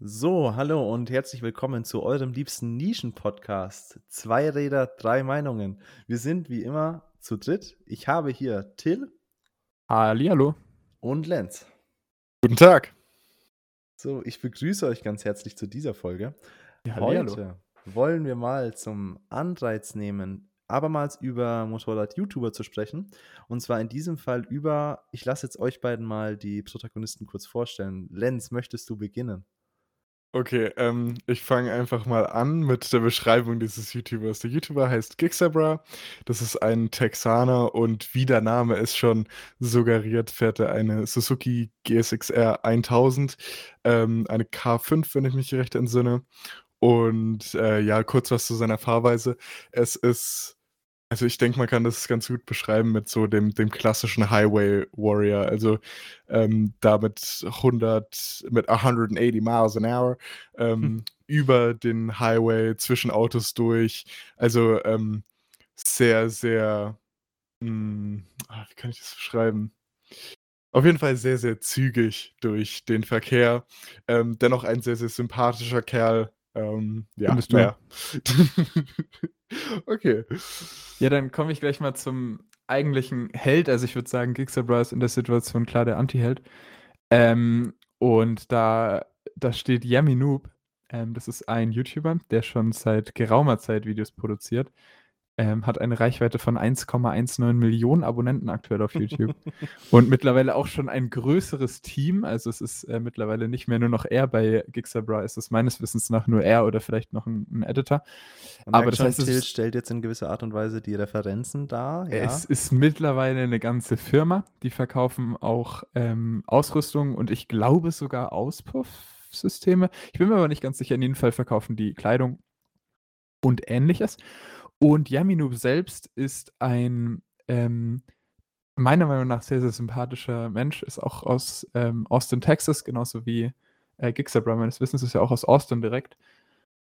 So, hallo und herzlich willkommen zu eurem liebsten Nischen-Podcast. Zwei Räder, drei Meinungen. Wir sind wie immer zu dritt. Ich habe hier Till Hallihallo. und Lenz. Guten Tag. So, ich begrüße euch ganz herzlich zu dieser Folge. Ja, hallihallo. Heute wollen wir mal zum Anreiz nehmen, abermals über Motorrad-YouTuber zu sprechen. Und zwar in diesem Fall über, ich lasse jetzt euch beiden mal die Protagonisten kurz vorstellen. Lenz, möchtest du beginnen? Okay, ähm, ich fange einfach mal an mit der Beschreibung dieses YouTubers. Der YouTuber heißt Gixabra. Das ist ein Texaner und wie der Name es schon suggeriert, fährt er eine Suzuki GSX-R 1000, ähm, eine K5, wenn ich mich recht entsinne. Und äh, ja, kurz was zu seiner Fahrweise. Es ist, also ich denke, man kann das ganz gut beschreiben mit so dem, dem klassischen Highway Warrior. Also ähm, da mit 100, mit 180 Miles an hour ähm, Hm. über den Highway zwischen Autos durch. Also ähm, sehr, sehr, mh, ah, wie kann ich das beschreiben? Auf jeden Fall sehr, sehr zügig durch den Verkehr. Ähm, dennoch ein sehr, sehr sympathischer Kerl. Ähm, ja, Findest du? naja. okay. Ja, dann komme ich gleich mal zum eigentlichen Held. Also ich würde sagen, Gixabra ist in der Situation klar der Anti-Held. Ähm, und da, da steht Yummy Noob. Ähm, das ist ein YouTuber, der schon seit geraumer Zeit Videos produziert. Ähm, hat eine Reichweite von 1,19 Millionen Abonnenten aktuell auf YouTube. und mittlerweile auch schon ein größeres Team. Also es ist äh, mittlerweile nicht mehr nur noch er bei Gixabra, es ist meines Wissens nach nur er oder vielleicht noch ein, ein Editor. Man Aber das schon, heißt, es Till stellt jetzt in gewisser Art und Weise die Referenzen dar. Ja? Es ist mittlerweile eine ganze Firma, die verkaufen auch ähm, Ausrüstung und ich glaube sogar Auspuffsysteme. Ich bin mir aber nicht ganz sicher. In jedem Fall verkaufen die Kleidung und ähnliches. Und Yaminoob selbst ist ein ähm, meiner Meinung nach sehr, sehr sympathischer Mensch, ist auch aus ähm, Austin, Texas, genauso wie äh, Gixabra meines Wissens ist ja auch aus Austin direkt.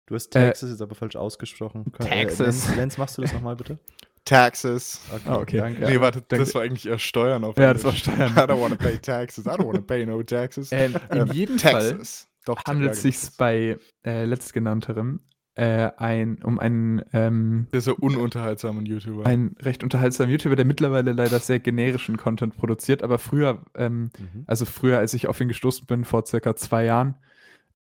Du hast Äh, Texas jetzt aber falsch ausgesprochen. Äh, Texas. Lenz, Lenz, machst du das nochmal bitte? Taxes. Ah, okay. danke. Nee, warte, danke. das war eigentlich eher Steuern auf Ja, das war Englisch. Steuern. I don't want to pay taxes. I don't want to pay no taxes. Ähm, in jedem Fall handelt es sich bei äh, letztgenannterem äh, ein, um einen, ähm, Der so ununterhaltsamen YouTuber. einen recht unterhaltsamen YouTuber, der mittlerweile leider sehr generischen Content produziert, aber früher, ähm, Mhm. also früher, als ich auf ihn gestoßen bin, vor circa zwei Jahren,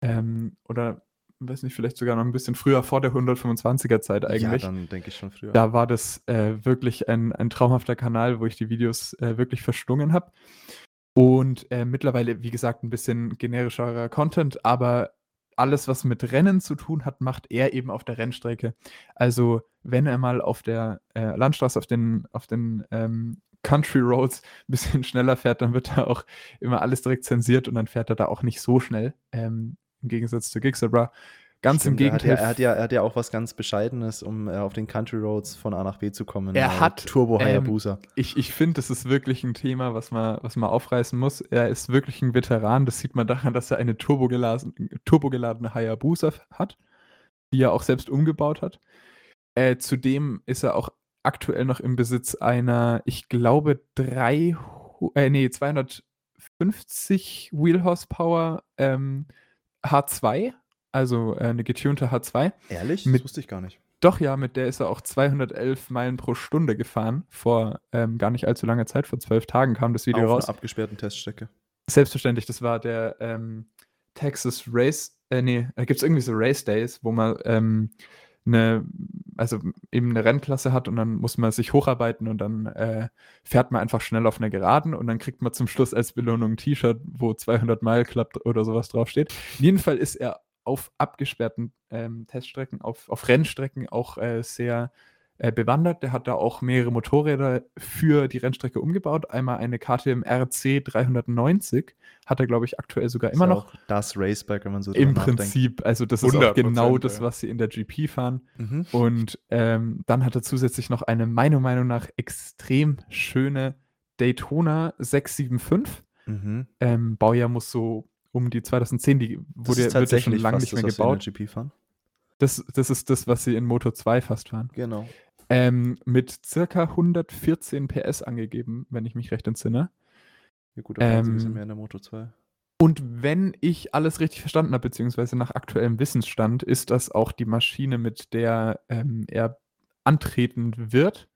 ähm, oder weiß nicht, vielleicht sogar noch ein bisschen früher, vor der 125er Zeit eigentlich. Ja, dann denke ich schon früher. Da war das äh, wirklich ein, ein traumhafter Kanal, wo ich die Videos äh, wirklich verschlungen habe. Und äh, mittlerweile, wie gesagt, ein bisschen generischerer Content, aber alles, was mit Rennen zu tun hat, macht er eben auf der Rennstrecke. Also, wenn er mal auf der äh, Landstraße, auf den, auf den ähm, Country Roads ein bisschen schneller fährt, dann wird da auch immer alles direkt zensiert und dann fährt er da auch nicht so schnell. Ähm, Im Gegensatz zu Gixabra. Ganz Stimmt, im er hat, Gegenteil. ja, er, hat ja, er hat ja auch was ganz Bescheidenes, um äh, auf den Country Roads von A nach B zu kommen. Er äh, hat, Turbo ähm, Hayabusa. Ich, ich finde, das ist wirklich ein Thema, was man, was man aufreißen muss. Er ist wirklich ein Veteran. Das sieht man daran, dass er eine turbogeladen, turbogeladene Hayabusa hat, die er auch selbst umgebaut hat. Äh, zudem ist er auch aktuell noch im Besitz einer, ich glaube, drei, äh, nee, 250 Wheel Horsepower ähm, H2, also äh, eine getunte H2. Ehrlich? mit- das wusste ich gar nicht. Doch, ja, mit der ist er auch 211 Meilen pro Stunde gefahren. Vor ähm, gar nicht allzu langer Zeit, vor zwölf Tagen kam das Video auf raus. einer abgesperrten Teststrecke. Selbstverständlich, das war der ähm, Texas Race, äh, nee, da gibt es irgendwie so Race Days, wo man ähm, eine, also eben eine Rennklasse hat und dann muss man sich hocharbeiten und dann äh, fährt man einfach schnell auf einer Geraden und dann kriegt man zum Schluss als Belohnung ein T-Shirt, wo 200 Mile Club oder sowas draufsteht. In jedem Fall ist er auf abgesperrten ähm, Teststrecken, auf, auf Rennstrecken auch äh, sehr äh, bewandert. Der hat da auch mehrere Motorräder für die Rennstrecke umgebaut. Einmal eine KTM RC 390, hat er, glaube ich, aktuell sogar immer noch. auch das Raceback, wenn man so Im drüber nachdenkt. Prinzip, also das ist auch 100%, genau das, was sie in der GP fahren. Mhm. Und ähm, dann hat er zusätzlich noch eine meiner Meinung nach extrem schöne Daytona 675. Mhm. Ähm, Baujahr muss so um die 2010, die Das wurde, ist wird ja schon lange nicht mehr das, gebaut. GP fahren. Das, das ist das, was sie in Moto 2 fast fahren. Genau. Ähm, mit circa 114 PS angegeben, wenn ich mich recht entsinne. Ja gut, bisschen Ähm, mehr in der Moto 2. Und wenn ich alles richtig verstanden habe, beziehungsweise nach aktuellem Wissensstand, ist das auch die Maschine, mit der ähm, er antreten wird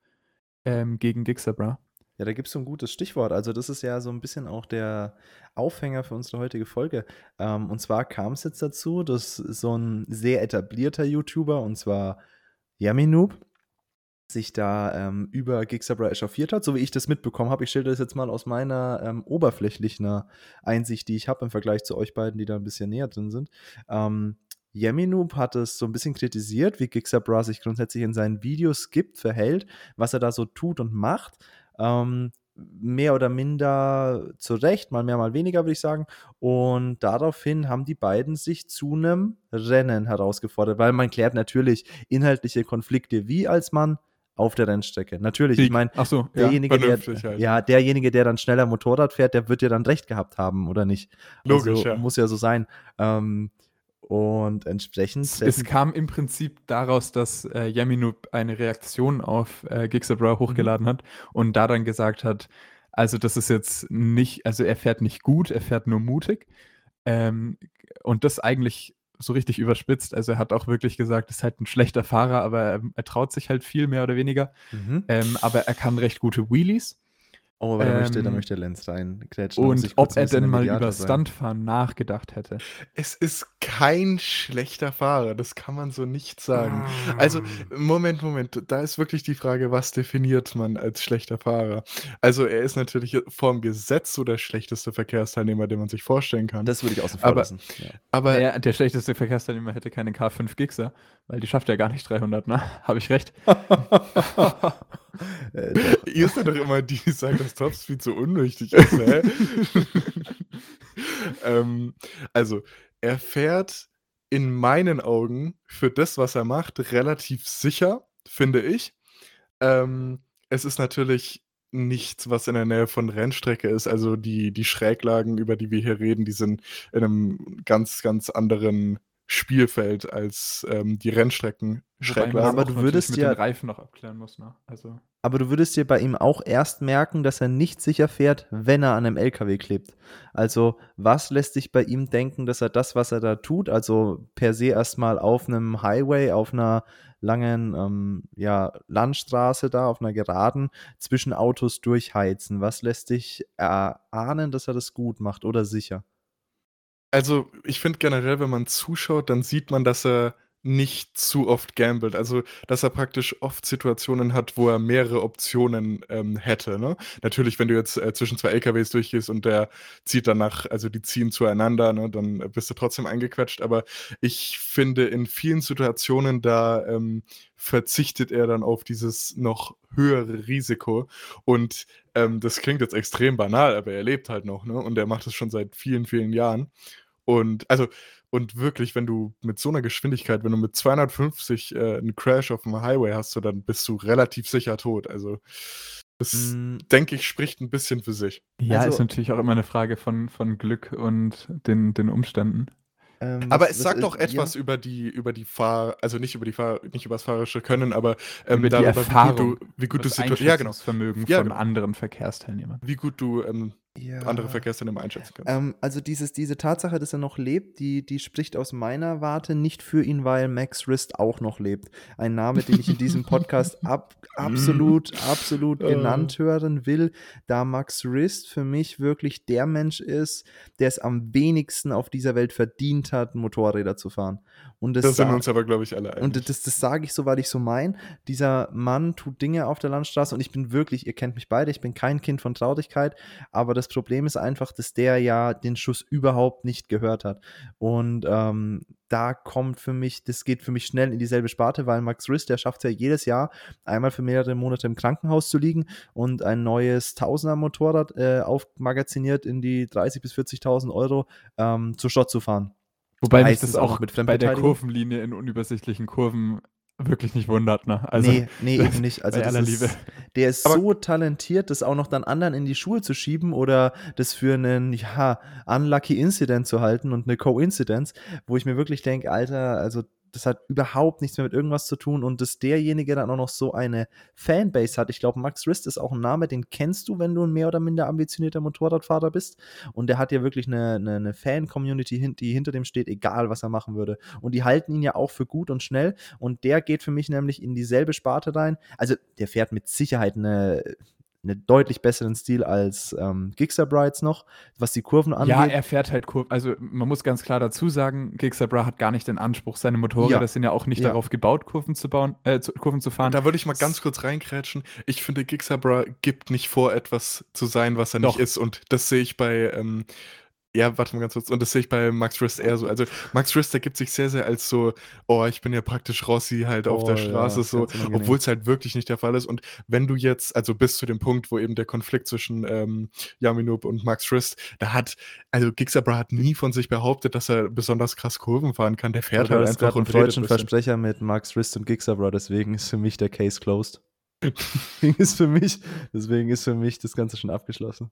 ähm, gegen Gixabra. Ja, da gibt es so ein gutes Stichwort. Also, das ist ja so ein bisschen auch der Aufhänger für unsere heutige Folge. Ähm, und zwar kam es jetzt dazu, dass so ein sehr etablierter YouTuber, und zwar Yaminoob, sich da ähm, über Gixabra echauffiert hat, so wie ich das mitbekommen habe. Ich stelle das jetzt mal aus meiner ähm, oberflächlichen Einsicht, die ich habe im Vergleich zu euch beiden, die da ein bisschen näher drin sind. Ähm, Yeminoob hat es so ein bisschen kritisiert, wie Gixabra sich grundsätzlich in seinen Videos gibt, verhält, was er da so tut und macht. Ähm, mehr oder minder zurecht, mal mehr, mal weniger, würde ich sagen. Und daraufhin haben die beiden sich zu einem Rennen herausgefordert, weil man klärt natürlich inhaltliche Konflikte wie als Mann auf der Rennstrecke. Natürlich, Sieg. ich meine, so, derjenige, der, halt. ja, derjenige, der dann schneller Motorrad fährt, der wird ja dann recht gehabt haben, oder nicht? Logisch, also, ja. Muss ja so sein. Ähm, und entsprechend. Es, kam im Prinzip daraus, dass äh, Yaminoob eine Reaktion auf äh, Gixabra hochgeladen hat und da dann gesagt hat, also das ist jetzt nicht, also er fährt nicht gut, er fährt nur mutig. Ähm, und das eigentlich so richtig überspitzt. Also er hat auch wirklich gesagt, ist halt ein schlechter Fahrer, aber er, er traut sich halt viel mehr oder weniger. Mhm. Ähm, aber er kann recht gute Wheelies. Oh, aber da, möchte, da Ähm, möchte Lenz muss Und ob er denn mal über sein. Stuntfahren nachgedacht hätte. Es ist kein schlechter Fahrer, das kann man so nicht sagen. Also, Moment, Moment, da ist wirklich die Frage, was definiert man als schlechter Fahrer? Also, er ist natürlich vorm Gesetz so der schlechteste Verkehrsteilnehmer, den man sich vorstellen kann. Das würde ich außen vor Aber- lassen. Ja. aber Der, der schlechteste Verkehrsteilnehmer hätte keine K5 Gixer, weil die schafft ja gar nicht 300, ne? Habe ich recht? Äh, ihr seid doch immer die, die sagen, dass Topspeed so unwichtig ist, hä? ähm, also, er fährt in meinen Augen für das, was er macht, relativ sicher, finde ich. Ähm, es ist natürlich nichts, was in der Nähe von Rennstrecke ist. Also die, die Schräglagen, über die wir hier reden, die sind in einem ganz, ganz anderen Spielfeld als ähm, die Rennstrecken. Das Aber du würdest mit ja- den Reifen noch abklären muss, ne? Also Aber du würdest dir bei ihm auch erst merken, dass er nicht sicher fährt, wenn er an einem LKW klebt. Also, was lässt sich bei ihm denken, dass er das, was er da tut, also per se erstmal auf einem Highway, auf einer langen ähm, ja, Landstraße da, auf einer Geraden, zwischen Autos durchheizen? Was lässt dich erahnen, dass er das gut macht oder sicher? Also, ich finde generell, wenn man zuschaut, dann sieht man, dass er nicht zu oft gambelt. Also, dass er praktisch oft Situationen hat, wo er mehrere Optionen ähm, hätte. Ne? Natürlich, wenn du jetzt äh, zwischen zwei LKWs durchgehst und der zieht danach, also die ziehen zueinander, ne, dann bist du trotzdem eingequetscht. Aber ich finde, in vielen Situationen, da ähm, verzichtet er dann auf dieses noch höhere Risiko. Und ähm, das klingt jetzt extrem banal, aber er lebt halt noch, ne? Und er macht es schon seit vielen, vielen Jahren. Und also, und wirklich, wenn du mit so einer Geschwindigkeit, wenn du mit 250 äh, einen Crash auf dem Highway hast, so, dann bist du relativ sicher tot. Also, das, Mm, denke ich, spricht ein bisschen für sich. ja, Also- ist natürlich auch immer eine Frage von, von Glück und den, den Umständen. ähm, Aber was- es sagt doch etwas über die, über die Fahr, also nicht über die Fahr, nicht über das fahrerische Können, aber ähm, Über die darüber, Erfahrung, wie gut du, wie gut du das Situ ja, genau, Einschätzungsvermögen Ja, von genau. anderen Verkehrsteilnehmern. wie gut du ähm, Ja. andere Verkehrsteilnehmer einschätzen kannst. Ähm, also dieses, diese Tatsache, dass er noch lebt, die, die spricht aus meiner Warte nicht für ihn, weil Max Rist auch noch lebt. Ein Name, den ich in diesem Podcast ab, absolut, absolut Oh. genannt hören will, da Max Rist für mich wirklich der Mensch ist, der es am wenigsten auf dieser Welt verdient hat, Motorräder zu fahren. Und das, das sind uns aber, glaube ich, alle einig. und das, das sage ich so, weil ich so mein. Dieser Mann tut Dinge auf der Landstraße und ich bin wirklich, ihr kennt mich beide, ich bin kein Kind von Traurigkeit, aber das Problem ist einfach, dass der ja den Schuss überhaupt nicht gehört hat. Und ähm, da kommt für mich, das geht für mich schnell in dieselbe Sparte, weil Max Rist, der schafft es ja jedes Jahr, einmal für mehrere Monate im Krankenhaus zu liegen und ein neues Tausender-Motorrad äh, aufmagaziniert in die 30.000 bis 40.000 Euro ähm, zur Schrott zu fahren. Wobei mich Meistens das auch mit bei der. Kurvenlinie in unübersichtlichen Kurven wirklich nicht wundert. Ne? Also, nee, nee, eben nicht. Also das aller ist, Liebe. Der ist Aber- so talentiert, das auch noch dann anderen in die Schuhe zu schieben oder das für einen, ja, unlucky Incident zu halten und eine Coincidence, wo ich mir wirklich denke, Alter, also das hat überhaupt nichts mehr mit irgendwas zu tun und dass derjenige dann auch noch so eine Fanbase hat. Ich glaube, Max Rist ist auch ein Name, den kennst du, wenn du ein mehr oder minder ambitionierter Motorradfahrer bist. Und der hat ja wirklich eine, eine, eine Fan-Community, die hinter dem steht, egal was er machen würde. Und die halten ihn ja auch für gut und schnell. Und der geht für mich nämlich in dieselbe Sparte rein. Also der fährt mit Sicherheit eine einen deutlich besseren Stil als ähm, Gixxer Brides noch, was die Kurven angeht. Ja, er fährt halt Kurven. Also man muss ganz klar dazu sagen, Gixxer Bra hat gar nicht den Anspruch, seine Motorräder ja. sind ja auch nicht ja. darauf gebaut, Kurven zu bauen, äh, zu, Kurven zu fahren. Da würde ich mal ganz kurz reinkrätschen. Ich finde, Gixxer Bra gibt nicht vor, etwas zu sein, was er Doch. nicht ist. Und das sehe ich bei ähm, ja, warte mal ganz kurz. Und das sehe ich bei Max Rist eher so. Also Max Rist, der gibt sich sehr, sehr als so, oh, ich bin ja praktisch Rossi halt auf der oh, Straße ja, so, obwohl es halt wirklich nicht der Fall ist. Und wenn du jetzt, also bis zu dem Punkt, wo eben der Konflikt zwischen ähm, Yaminub und Max Rist, da hat, also Gixabra hat nie von sich behauptet, dass er besonders krass Kurven fahren kann. Der fährt halt einfach und einen deutschen Versprecher mit Max Rist und Gixabra, deswegen ist für mich der Case closed. deswegen ist für mich, deswegen ist für mich das Ganze schon abgeschlossen.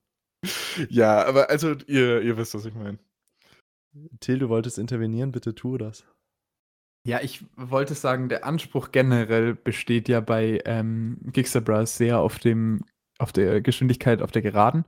Ja, aber also ihr, ihr wisst, was ich meine. Till, du wolltest intervenieren, bitte tu das. Ja, ich wollte sagen, der Anspruch generell besteht ja bei ähm, Gixabra sehr auf dem, auf der Geschwindigkeit auf der Geraden.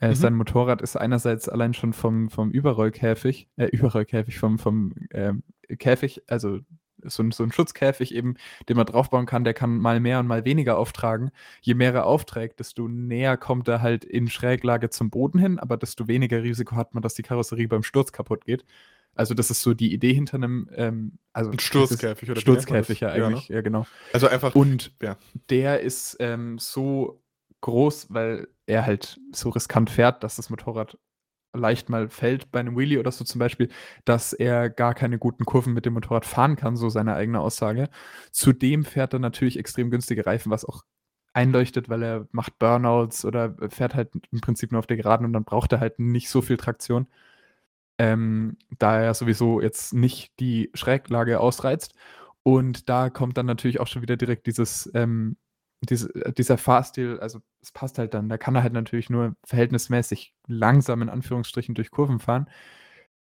Äh, mhm. Sein Motorrad ist einerseits allein schon vom, vom Überrollkäfig, äh, Überrollkäfig, vom, vom äh, Käfig, also so ein, so ein Schutzkäfig eben, den man draufbauen kann, der kann mal mehr und mal weniger auftragen. Je mehr er aufträgt, desto näher kommt er halt in Schräglage zum Boden hin, aber desto weniger Risiko hat man, dass die Karosserie beim Sturz kaputt geht. Also das ist so die Idee hinter einem ähm, also ein Sturzkäfig oder Sturzkäfig ja eigentlich, ja, ne? ja, genau. Also einfach und ja. der ist ähm, so groß, weil er halt so riskant fährt, dass das Motorrad leicht mal fällt bei einem Wheelie oder so zum Beispiel, dass er gar keine guten Kurven mit dem Motorrad fahren kann, so seine eigene Aussage. Zudem fährt er natürlich extrem günstige Reifen, was auch einleuchtet, weil er macht Burnouts oder fährt halt im Prinzip nur auf der Geraden und dann braucht er halt nicht so viel Traktion. Ähm, da er sowieso jetzt nicht die Schräglage ausreizt. Und da kommt dann natürlich auch schon wieder direkt dieses ähm, diese, äh, dieser Fahrstil, also es passt halt dann. Da kann er halt natürlich nur verhältnismäßig langsam in Anführungsstrichen durch Kurven fahren.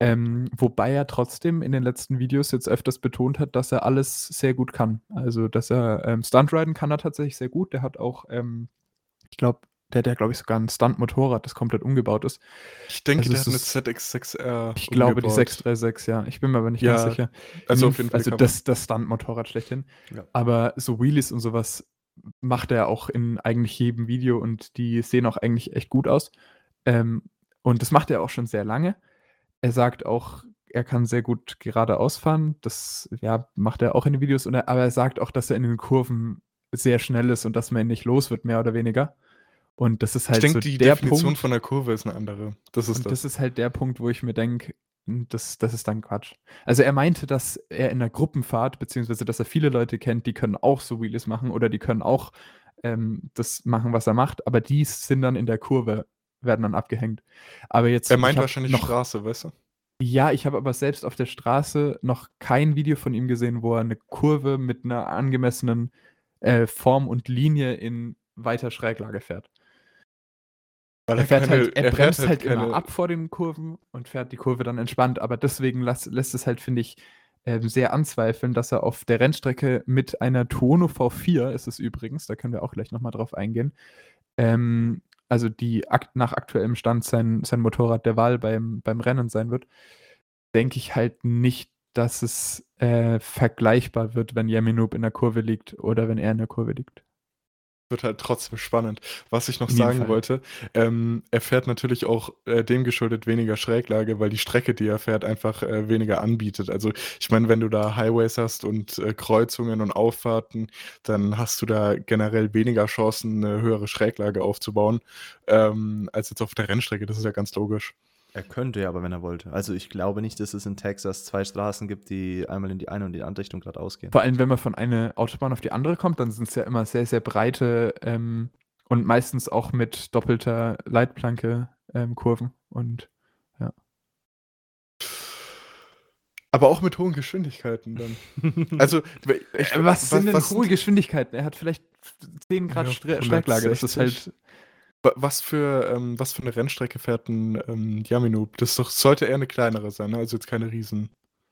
Ähm, wobei er trotzdem in den letzten Videos jetzt öfters betont hat, dass er alles sehr gut kann. Also, dass er ähm, Stuntriden kann er tatsächlich sehr gut. Der hat auch, ähm, ich glaube, der hat ja, glaube ich, sogar ein Stunt-Motorrad, das komplett umgebaut ist. Ich denke, also der hat eine ZX6R. Ich glaube, die 636, ja. Ich bin mir aber nicht ja, ganz sicher. Also, auf jeden Fall also das, das Stunt-Motorrad schlechthin. Ja. Aber so Wheelies und sowas macht er auch in eigentlich jedem Video und die sehen auch eigentlich echt gut aus. Ähm, und das macht er auch schon sehr lange. Er sagt auch, er kann sehr gut geradeaus fahren. Das ja, macht er auch in den Videos. Er, aber er sagt auch, dass er in den Kurven sehr schnell ist und dass man ihn nicht los wird, mehr oder weniger. Und das ist halt ich denke, so die der Definition Punkt, von der Kurve ist eine andere. Das ist und das. das ist halt der Punkt, wo ich mir denke, das, das ist dann Quatsch. Also er meinte, dass er in der Gruppenfahrt, beziehungsweise dass er viele Leute kennt, die können auch so Wheelies machen oder die können auch ähm, das machen, was er macht, aber die sind dann in der Kurve, werden dann abgehängt. Aber jetzt. Er meint wahrscheinlich noch, Straße, weißt du? Ja, ich habe aber selbst auf der Straße noch kein Video von ihm gesehen, wo er eine Kurve mit einer angemessenen äh, Form und Linie in weiter Schräglage fährt. Weil er, fährt keine, halt, er, er bremst halt, halt keine... immer ab vor den Kurven und fährt die Kurve dann entspannt. Aber deswegen lässt, lässt es halt, finde ich, äh, sehr anzweifeln, dass er auf der Rennstrecke mit einer Tuono V4, ist es übrigens, da können wir auch gleich nochmal drauf eingehen, ähm, also die akt nach aktuellem Stand sein, sein Motorrad der Wahl beim, beim Rennen sein wird, denke ich halt nicht, dass es äh, vergleichbar wird, wenn Yaminub in der Kurve liegt oder wenn er in der Kurve liegt wird halt trotzdem spannend. Was ich noch sagen Fall. wollte, ähm, er fährt natürlich auch äh, dem geschuldet weniger Schräglage, weil die Strecke, die er fährt, einfach äh, weniger anbietet. Also ich meine, wenn du da Highways hast und äh, Kreuzungen und Auffahrten, dann hast du da generell weniger Chancen, eine höhere Schräglage aufzubauen, ähm, als jetzt auf der Rennstrecke. Das ist ja ganz logisch. Er könnte ja, aber wenn er wollte. Also ich glaube nicht, dass es in Texas zwei Straßen gibt, die einmal in die eine und die andere Richtung gerade ausgehen. Vor allem, wenn man von einer Autobahn auf die andere kommt, dann sind es ja immer sehr, sehr breite ähm, und meistens auch mit doppelter Leitplanke ähm, Kurven. Und ja. Aber auch mit hohen Geschwindigkeiten dann. also, ich, äh, was, was, sind denn was hohe Geschwindigkeiten? Er hat vielleicht 10 Grad ja, Schräglage. Das ist halt was für, ähm, was für eine Rennstrecke fährt ein ähm, Yaminub? Das doch, sollte eher eine kleinere sein, ne? also jetzt keine Riesen.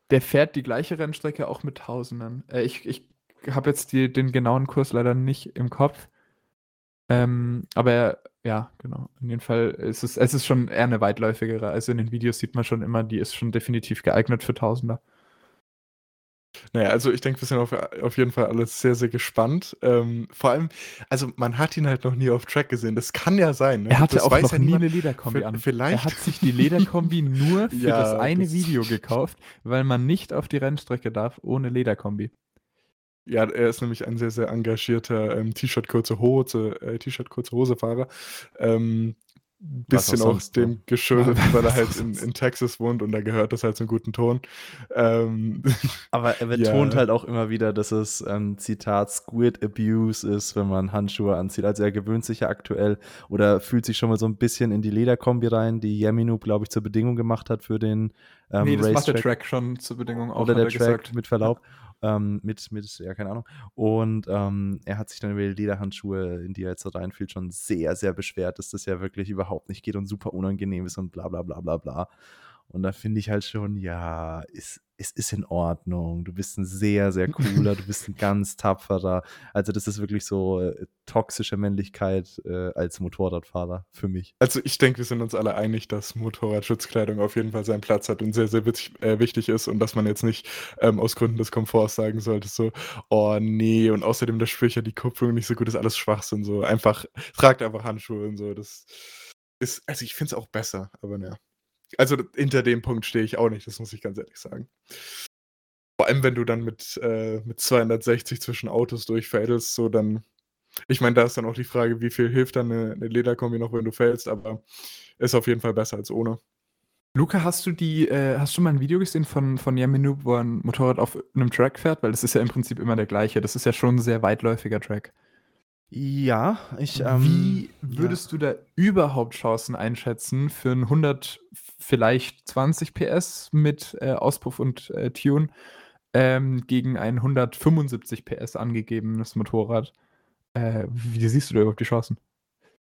Der fährt die gleiche Rennstrecke auch mit Tausenden. Äh, ich ich habe jetzt die, den genauen Kurs leider nicht im Kopf. Ähm, aber ja, genau. In jedem Fall ist es, es ist schon eher eine weitläufigere. Also in den Videos sieht man schon immer, die ist schon definitiv geeignet für Tausender. Naja, also ich denke, wir sind auf, auf jeden Fall alles sehr, sehr gespannt. Ähm, vor allem, also man hat ihn halt noch nie auf Track gesehen. Das kann ja sein. Ne? Er hatte das auch noch ja nie niemand. eine Lederkombi V- an. vielleicht- Er hat sich die Lederkombi nur für Ja, das eine das- Video gekauft, weil man nicht auf die Rennstrecke darf ohne Lederkombi. Ja, er ist nämlich ein sehr, sehr engagierter ähm, T-Shirt kurze Hose, äh, T-Shirt kurze Hose Fahrer. Ähm, bisschen ne? dem geschuldet, Was weil er halt in, in Texas wohnt und da gehört das halt zum guten Ton. Ähm, Aber er betont Ja. halt auch immer wieder, dass es, ähm, Zitat, Squid Abuse ist, wenn man Handschuhe anzieht. Also er gewöhnt sich ja aktuell oder fühlt sich schon mal so ein bisschen in die Lederkombi rein, die Yaminu, glaube ich, zur Bedingung gemacht hat für den ähm, nee, das macht der Racetrack. Track schon zur Bedingung auch, oder der er Track gesagt. mit Verlaub. Ähm, mit, mit, ja, keine Ahnung. Und ähm, er hat sich dann über die Lederhandschuhe, in die er jetzt so reinfühlt, schon sehr, sehr beschwert, dass das ja wirklich überhaupt nicht geht und super unangenehm ist und bla bla bla bla bla. Und da finde ich halt schon, ja, es, es ist in Ordnung. Du bist ein sehr, sehr cooler, du bist ein ganz tapferer. Also, das ist wirklich so äh, toxische Männlichkeit äh, als Motorradfahrer für mich. Also ich denke, wir sind uns alle einig, dass Motorradschutzkleidung auf jeden Fall seinen Platz hat und sehr, sehr witzig, äh, wichtig ist und dass man jetzt nicht ähm, aus Gründen des Komforts sagen sollte, so, oh nee, und außerdem, da spüre ich ja die Kupplung nicht so gut, ist alles Schwachsinn, so, einfach, tragt einfach Handschuhe und so, das ist, also ich finde es auch besser, aber naja. Also hinter dem Punkt stehe ich auch nicht, das muss ich ganz ehrlich sagen. Vor allem, wenn du dann mit, äh, mit 260 zwischen Autos durchfädelst, so dann ich meine, da ist dann auch die Frage, wie viel hilft dann eine, eine Lederkombi noch, wenn du fällst, aber ist auf jeden Fall besser als ohne. Luca, hast du die, äh, hast du mal ein Video gesehen von, von Yaminu, wo ein Motorrad auf einem Track fährt? Weil das ist ja im Prinzip immer der gleiche. Das ist ja schon ein sehr weitläufiger Track. Ja, ich. Ähm, Wie ja. würdest du da überhaupt Chancen einschätzen für ein 100, vielleicht 20 PS mit äh, Auspuff und äh, Tune ähm, gegen ein 175 PS angegebenes Motorrad? Äh, wie siehst du da überhaupt die Chancen?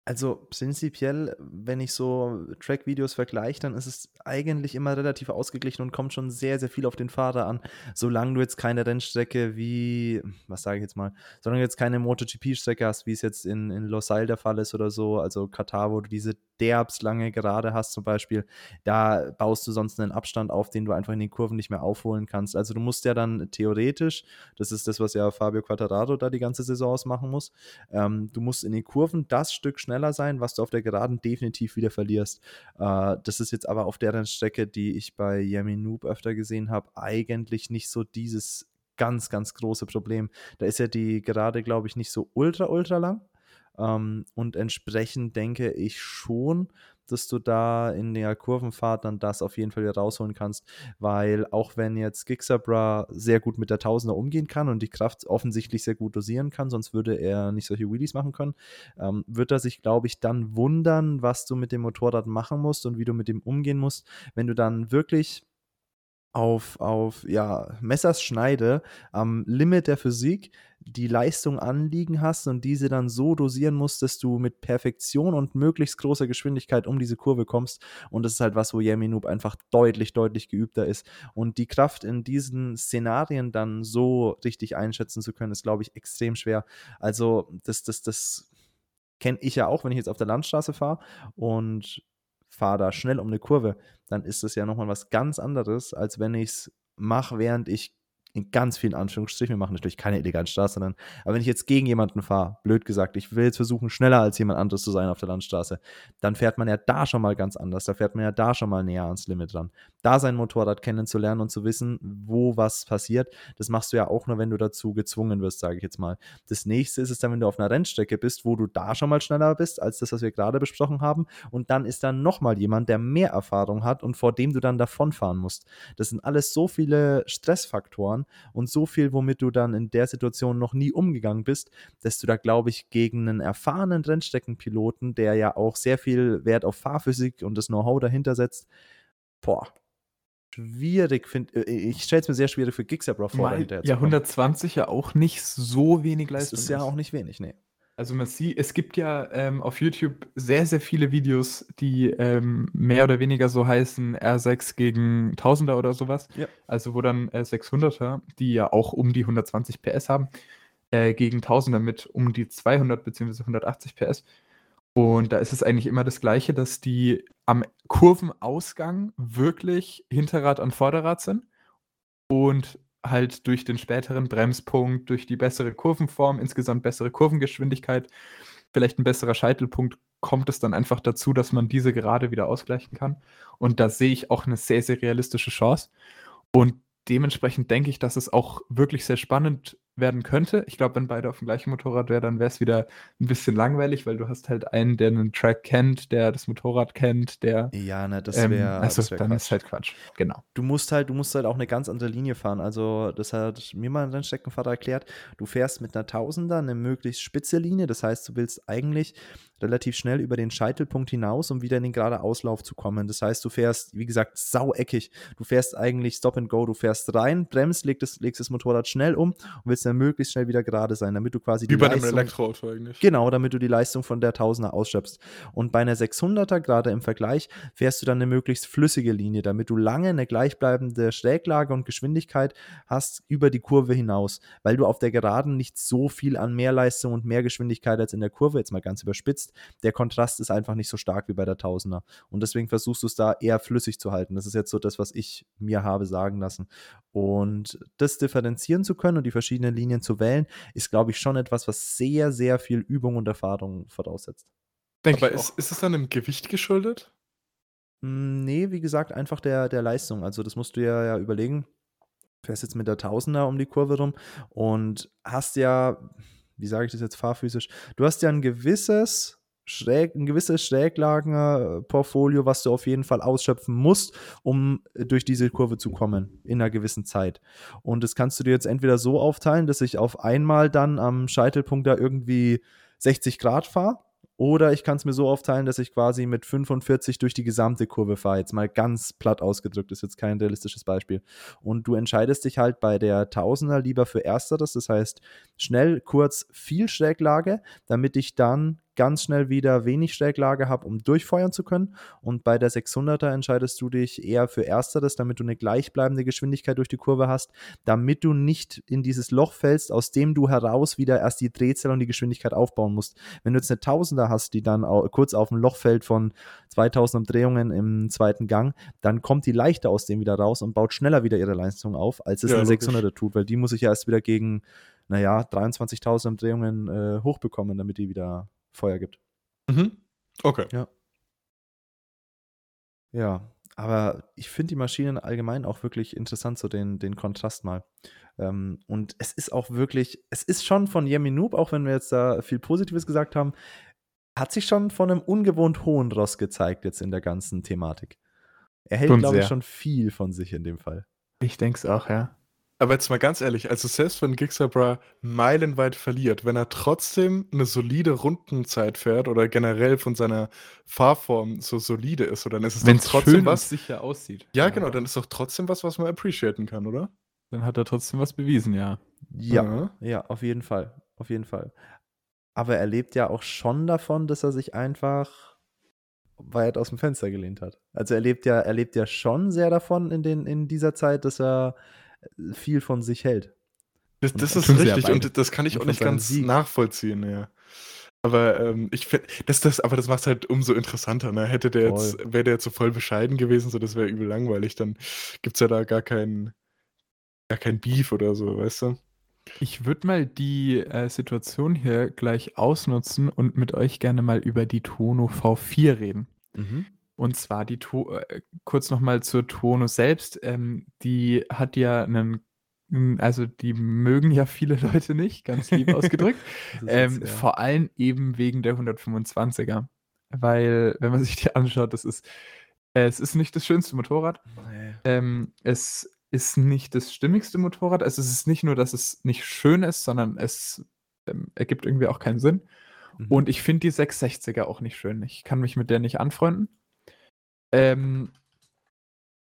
Also prinzipiell, wenn ich so Track-Videos vergleiche, dann ist es eigentlich immer relativ ausgeglichen und kommt schon sehr, sehr viel auf den Fahrer an. Solange du jetzt keine Rennstrecke wie, was sage ich jetzt mal, solange du jetzt keine MotoGP-Strecke hast, wie es jetzt in, in Losail der Fall ist oder so, also Katar, wo du diese derbs lange Gerade hast zum Beispiel, da baust du sonst einen Abstand auf, den du einfach in den Kurven nicht mehr aufholen kannst. Also du musst ja dann theoretisch, das ist das, was ja Fabio Quattararo da die ganze Saison ausmachen muss, ähm, du musst in den Kurven das Stück schneller sein, was du auf der Geraden definitiv wieder verlierst. Äh, das ist jetzt aber auf der Rennstrecke, die ich bei Yami Noob öfter gesehen habe, eigentlich nicht so dieses ganz, ganz große Problem. Da ist ja die Gerade, glaube ich, nicht so ultra, ultra lang. Ähm, und entsprechend denke ich schon, dass du da in der Kurvenfahrt dann das auf jeden Fall wieder rausholen kannst, weil auch wenn jetzt Gixabra sehr gut mit der Tausender umgehen kann und die Kraft offensichtlich sehr gut dosieren kann, sonst würde er nicht solche Wheelies machen können, ähm, wird er sich, glaube ich, dann wundern, was du mit dem Motorrad machen musst und wie du mit dem umgehen musst, wenn du dann wirklich auf, auf ja, Messers Schneide am Limit der Physik die Leistung anliegen hast und diese dann so dosieren musst, dass du mit Perfektion und möglichst großer Geschwindigkeit um diese Kurve kommst. Und das ist halt was, wo Yemi Noob einfach deutlich, deutlich geübter ist. Und die Kraft in diesen Szenarien dann so richtig einschätzen zu können, ist, glaube ich, extrem schwer. Also, das, das, das kenne ich ja auch, wenn ich jetzt auf der Landstraße fahre und fahre da schnell um eine Kurve, dann ist das ja nochmal was ganz anderes, als wenn ich es mache, während ich in ganz vielen Anführungsstrichen, wir machen natürlich keine illegalen Straßenrennen, aber wenn ich jetzt gegen jemanden fahre, blöd gesagt, ich will jetzt versuchen, schneller als jemand anderes zu sein auf der Landstraße, dann fährt man ja da schon mal ganz anders, da fährt man ja da schon mal näher ans Limit dran. Da sein Motorrad kennenzulernen und zu wissen, wo was passiert, das machst du ja auch nur, wenn du dazu gezwungen wirst, sage ich jetzt mal. Das nächste ist es dann, wenn du auf einer Rennstrecke bist, wo du da schon mal schneller bist, als das, was wir gerade besprochen haben, und dann ist da nochmal jemand, der mehr Erfahrung hat und vor dem du dann davonfahren musst. Das sind alles so viele Stressfaktoren und so viel, womit du dann in der Situation noch nie umgegangen bist, dass du da, glaube ich, gegen einen erfahrenen Rennstreckenpiloten, der ja auch sehr viel Wert auf Fahrphysik und das Know-how dahinter setzt, boah, schwierig finde ich stelle es mir sehr schwierig für Gixabra vor, Mal, ja, 120 ja auch nicht so wenig Das Leistung. ist ja auch nicht wenig, nee. Also man sieht, es gibt ja ähm, auf YouTube sehr, sehr viele Videos, die ähm, mehr oder weniger so heißen R6 gegen 1000er oder sowas. Ja. Also wo dann äh, 600er, die ja auch um die 120 PS haben, äh, gegen 1000er mit um die 200 bzw. 180 PS. Und da ist es eigentlich immer das Gleiche, dass die am Kurvenausgang wirklich Hinterrad an Vorderrad sind und halt durch den späteren Bremspunkt, durch die bessere Kurvenform, insgesamt bessere Kurvengeschwindigkeit, vielleicht ein besserer Scheitelpunkt, kommt es dann einfach dazu, dass man diese gerade wieder ausgleichen kann. Und da sehe ich auch eine sehr, sehr realistische Chance. Und dementsprechend denke ich, dass es auch wirklich sehr spannend werden könnte. Ich glaube, wenn beide auf dem gleichen Motorrad wären, dann wäre es wieder ein bisschen langweilig, weil du hast halt einen, der einen Track kennt, der das Motorrad kennt, der. Ja, ne, das ähm, wäre. also das wär dann Quatsch. ist halt Quatsch. Genau. Du musst halt, du musst halt auch eine ganz andere Linie fahren. Also, das hat mir mal dein Steckenvater erklärt. Du fährst mit einer Tausender eine möglichst spitze Linie. Das heißt, du willst eigentlich relativ schnell über den Scheitelpunkt hinaus, um wieder in den gerade Auslauf zu kommen. Das heißt, du fährst, wie gesagt, saueckig. Du fährst eigentlich Stop and Go. Du fährst rein, bremst, legst das, legst das Motorrad schnell um und willst dann möglichst schnell wieder gerade sein, damit du quasi Wie die bei einem Leistung Elektroauto eigentlich. Genau, damit du die Leistung von der 1000er ausschöpfst. Und bei einer 600er, gerade im Vergleich, fährst du dann eine möglichst flüssige Linie, damit du lange eine gleichbleibende Schräglage und Geschwindigkeit hast über die Kurve hinaus, weil du auf der Geraden nicht so viel an mehr Leistung und mehr Geschwindigkeit als in der Kurve, jetzt mal ganz überspitzt, der Kontrast ist einfach nicht so stark wie bei der 1000er. Und deswegen versuchst du es da eher flüssig zu halten. Das ist jetzt so das, was ich mir habe sagen lassen. Und das differenzieren zu können und die verschiedenen Linien zu wählen, ist, glaube ich, schon etwas, was sehr, sehr viel Übung und Erfahrung voraussetzt. Denke Aber ist, ist es dann im Gewicht geschuldet? Mm, Nee, wie gesagt, einfach der, der Leistung. Also, das musst du ja, ja überlegen. Du fährst jetzt mit der Tausender um die Kurve rum und hast ja, wie sage ich das jetzt fahrphysisch, du hast ja ein gewisses Schräg, ein gewisses Schräglagenportfolio, was du auf jeden Fall ausschöpfen musst, um äh, durch diese Kurve zu kommen in einer gewissen Zeit. Und das kannst du dir jetzt entweder so aufteilen, dass ich auf einmal dann am Scheitelpunkt da irgendwie 60 Grad fahre. Oder ich kann es mir so aufteilen, dass ich quasi mit 45 durch die gesamte Kurve fahre. Jetzt mal ganz platt ausgedrückt, ist jetzt kein realistisches Beispiel. Und du entscheidest dich halt bei der Tausender lieber für Ersteres, das heißt schnell, kurz, viel Schräglage, damit ich dann ganz schnell wieder wenig Schräglage habe, um durchfeuern zu können. Und bei der 600er entscheidest du dich eher für Ersteres, damit du eine gleichbleibende Geschwindigkeit durch die Kurve hast, damit du nicht in dieses Loch fällst, aus dem du heraus wieder erst die Drehzahl und die Geschwindigkeit aufbauen musst. Wenn du jetzt eine Tausender hast, die dann kurz auf ein Loch fällt von 2000 Umdrehungen im zweiten Gang, dann kommt die leichter aus dem wieder raus und baut schneller wieder ihre Leistung auf, als es Ja, eine logisch. 600er tut, weil die muss ich ja erst wieder gegen, naja, 23.000 Umdrehungen äh, hochbekommen, damit die wieder Feuer gibt. Mhm. Okay. Ja, aber ich finde die Maschinen allgemein auch wirklich interessant, so den, den Kontrast mal. Ähm, und es ist auch wirklich, es ist schon von Yemi Noob, auch wenn wir jetzt da viel Positives gesagt haben, hat sich schon von einem ungewohnt hohen Ross gezeigt jetzt in der ganzen Thematik. Er hält, glaube ich, schon viel von sich in dem Fall. Ich denke es auch, ja. Aber jetzt mal ganz ehrlich, also selbst wenn Gixabra meilenweit verliert, wenn er trotzdem eine solide Rundenzeit fährt oder generell von seiner Fahrform so solide ist, oder dann ist es Wenn doch es trotzdem schön was. sicher aussieht. Ja, genau, dann ist doch trotzdem was, was man appreciaten kann, oder? Dann hat er trotzdem was bewiesen, ja. Ja, Ja. ja, auf jeden Fall. Auf jeden Fall. Aber er lebt ja auch schon davon, dass er sich einfach weit aus dem Fenster gelehnt hat. Also er lebt ja, er lebt ja schon sehr davon in, den, in dieser Zeit, dass er viel von sich hält. Das, das ist ja richtig und das kann ich Und auch nicht ganz Sieg. nachvollziehen, ja. Aber ähm, ich finde, das, das, aber das macht es halt umso interessanter, ne? Hätte der jetzt, wäre der jetzt so voll bescheiden gewesen, so das wäre übel langweilig, dann gibt es ja da gar keinen, gar kein Beef oder so, weißt du? Ich würde mal die äh, Situation hier gleich ausnutzen und mit euch gerne mal über die Tono V4 reden. Und zwar die to äh, kurz nochmal zur Tono selbst. Ähm, die hat ja einen, also die mögen ja viele Leute nicht, ganz lieb ausgedrückt. Ähm, jetzt, ja. Vor allem eben wegen der 125er. Weil, wenn man sich die anschaut, das ist, äh, es ist nicht das schönste Motorrad. Nee. Ähm, es ist nicht das stimmigste Motorrad. Also es ist nicht nur, dass es nicht schön ist, sondern es ähm, ergibt irgendwie auch keinen Sinn. Mhm. Und ich finde die 660er auch nicht schön. Ich kann mich mit der nicht anfreunden. Ähm,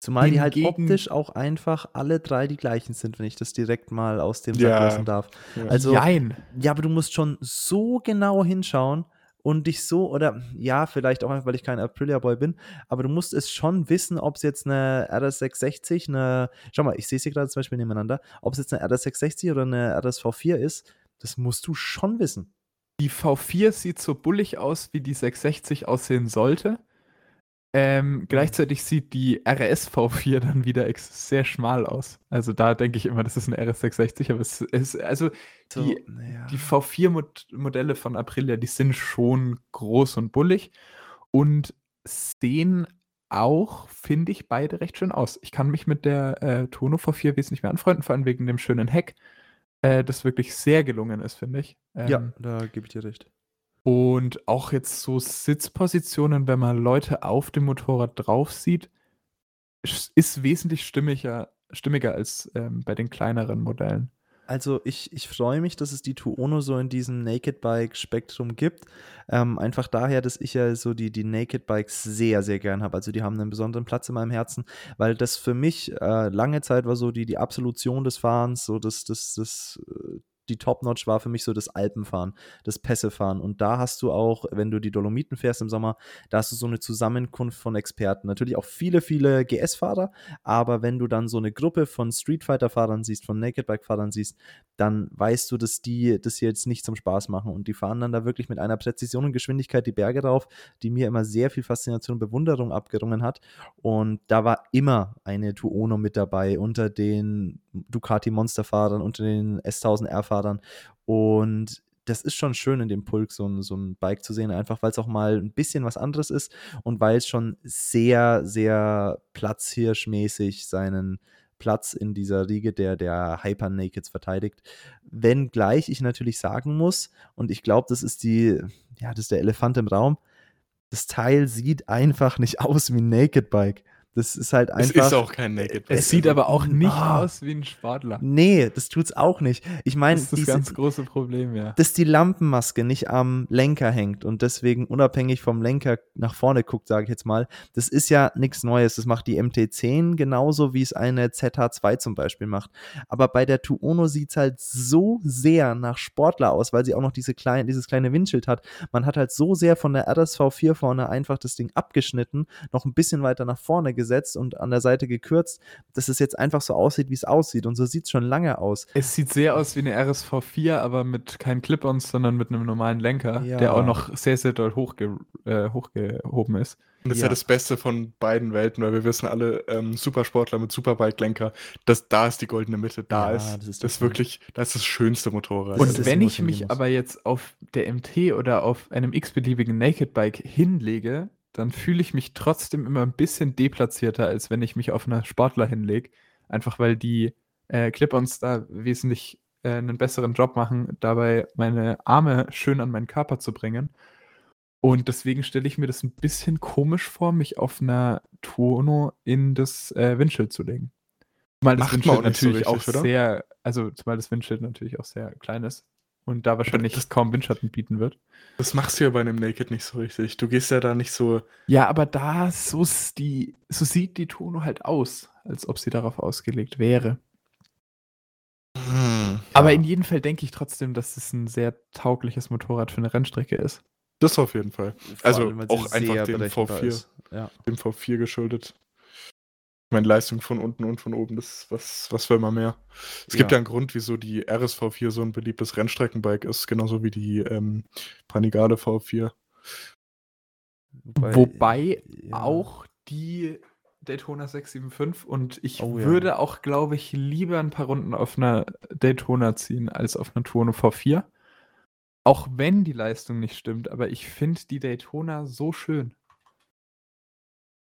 Zumal die halt optisch auch einfach alle drei die gleichen sind, wenn ich das direkt mal aus dem Sack Ja. lassen darf. Ja. Also, Jein. ja, aber du musst schon so genau hinschauen und dich so, oder ja, vielleicht auch einfach, weil ich kein Aprilia Boy bin, aber du musst es schon wissen, ob es jetzt eine RS660, eine, schau mal, ich sehe sie gerade zum Beispiel nebeneinander, ob es jetzt eine RS660 oder eine RS-V4 ist, das musst du schon wissen. Die V4 sieht so bullig aus, wie die 660 aussehen sollte. Ähm, gleichzeitig sieht die RS V4 dann wieder sehr schmal aus. Also da denke ich immer, das ist eine RS 660, aber es ist, also So, die, naja. die V4-Modelle von Aprilia, die sind schon groß und bullig und sehen auch, finde ich, beide recht schön aus. Ich kann mich mit der äh, Tono V4 wesentlich mehr anfreunden, vor allem wegen dem schönen Heck, äh, das wirklich sehr gelungen ist, finde ich. ja, Ähm, da gebe ich dir recht. Und auch jetzt so Sitzpositionen, wenn man Leute auf dem Motorrad drauf sieht, ist wesentlich stimmiger, stimmiger als ähm, bei den kleineren Modellen. Also ich, ich freue mich, dass es die Tuono so in diesem Naked Bike Spektrum gibt. Ähm, einfach daher, dass ich ja so die, die Naked Bikes sehr, sehr gern habe. Also die haben einen besonderen Platz in meinem Herzen, weil das für mich äh, lange Zeit war so die, die Absolution des Fahrens, so das, das, das, äh, die Top-Notch war für mich so das Alpenfahren, das Pässefahren. Und da hast du auch, wenn du die Dolomiten fährst im Sommer, da hast du so eine Zusammenkunft von Experten. Natürlich auch viele, viele GS-Fahrer, aber wenn du dann so eine Gruppe von Street Fighter-Fahrern siehst, von Naked Bike-Fahrern siehst, dann weißt du, dass die das jetzt nicht zum Spaß machen. Und die fahren dann da wirklich mit einer Präzision und Geschwindigkeit die Berge rauf, die mir immer sehr viel Faszination und Bewunderung abgerungen hat. Und da war immer eine Tuono mit dabei unter den Ducati Monster-Fahrern, unter den S1000R-Fahrern. Und das ist schon schön in dem Pulk, so ein, so ein Bike zu sehen, einfach weil es auch mal ein bisschen was anderes ist und weil es schon sehr, sehr platzhirschmäßig seinen Platz in dieser Riege der, der Hyper Nakeds verteidigt. Wenngleich ich natürlich sagen muss, und ich glaube, das ist die, ja, das ist der Elefant im Raum, das Teil sieht einfach nicht aus wie ein Naked Bike. Das ist halt Es einfach. ist auch kein Naked Es Es- sieht aber auch nicht Ah. aus wie ein Sportler. Nee, das tut's auch nicht. Ich meine, Das ist das diese- ganz große Problem, ja. dass die Lampenmaske nicht am Lenker hängt und deswegen unabhängig vom Lenker nach vorne guckt, sage ich jetzt mal, das ist ja nichts Neues. Das macht die MT10 genauso, wie es eine ZH2 zum Beispiel macht. Aber bei der Tuono sieht es halt so sehr nach Sportler aus, weil sie auch noch diese klein, dieses kleine Windschild hat. Man hat halt so sehr von der RSV4 vorne einfach das Ding abgeschnitten, noch ein bisschen weiter nach vorne gesetzt und an der Seite gekürzt, dass es jetzt einfach so aussieht, wie es aussieht. Und so sieht es schon lange aus. Es sieht sehr aus wie eine RSV4, aber mit keinen Clip-Ons, sondern mit einem normalen Lenker, Ja. der auch noch sehr, sehr doll hochge äh, hochgehoben ist. Und das ist Ja. ja das Beste von beiden Welten, weil wir wissen alle, ähm, Supersportler mit Superbike-Lenker, das, da ist die goldene Mitte, da Ja, ist das das, ist das wirklich, das ist das schönste Motorrad. Und wenn ich mich aber jetzt auf der MT oder auf einem x-beliebigen Naked Bike hinlege, dann fühle ich mich trotzdem immer ein bisschen deplatzierter, als wenn ich mich auf einer Sportler hinlege. Einfach weil die äh, Clip-Ons da wesentlich äh, einen besseren Job machen, dabei meine Arme schön an meinen Körper zu bringen. Und deswegen stelle ich mir das ein bisschen komisch vor, mich auf einer Tuono in das äh, Windschild zu legen. Zumal das Macht Windschild auch nicht so natürlich auch richtig, oder? sehr, also zumal das Windschild natürlich auch sehr klein ist und da wahrscheinlich das- kaum Windschatten bieten wird. Das machst du ja bei einem Naked nicht so richtig. Du gehst ja da nicht so. Ja, aber da so, die, so sieht die Tono halt aus, als ob sie darauf ausgelegt wäre. Hm, Aber ja. in jedem Fall denke ich trotzdem, dass es ein sehr taugliches Motorrad für eine Rennstrecke ist. Das auf jeden Fall. Vor Also allem, auch einfach dem berechenbar V4. ist. Ja. Dem V4 geschuldet. Ich meine, Leistung von unten und von oben, das was, was will man mehr? Es gibt Ja. ja einen Grund, wieso die RSV4 so ein beliebtes Rennstreckenbike ist, genauso wie die ähm, Panigale V4. Wobei ja. auch die Daytona 675 und ich Oh ja. würde auch, glaube ich, lieber ein paar Runden auf einer Daytona ziehen als auf einer Turno V4. Auch wenn die Leistung nicht stimmt, aber ich finde die Daytona so schön.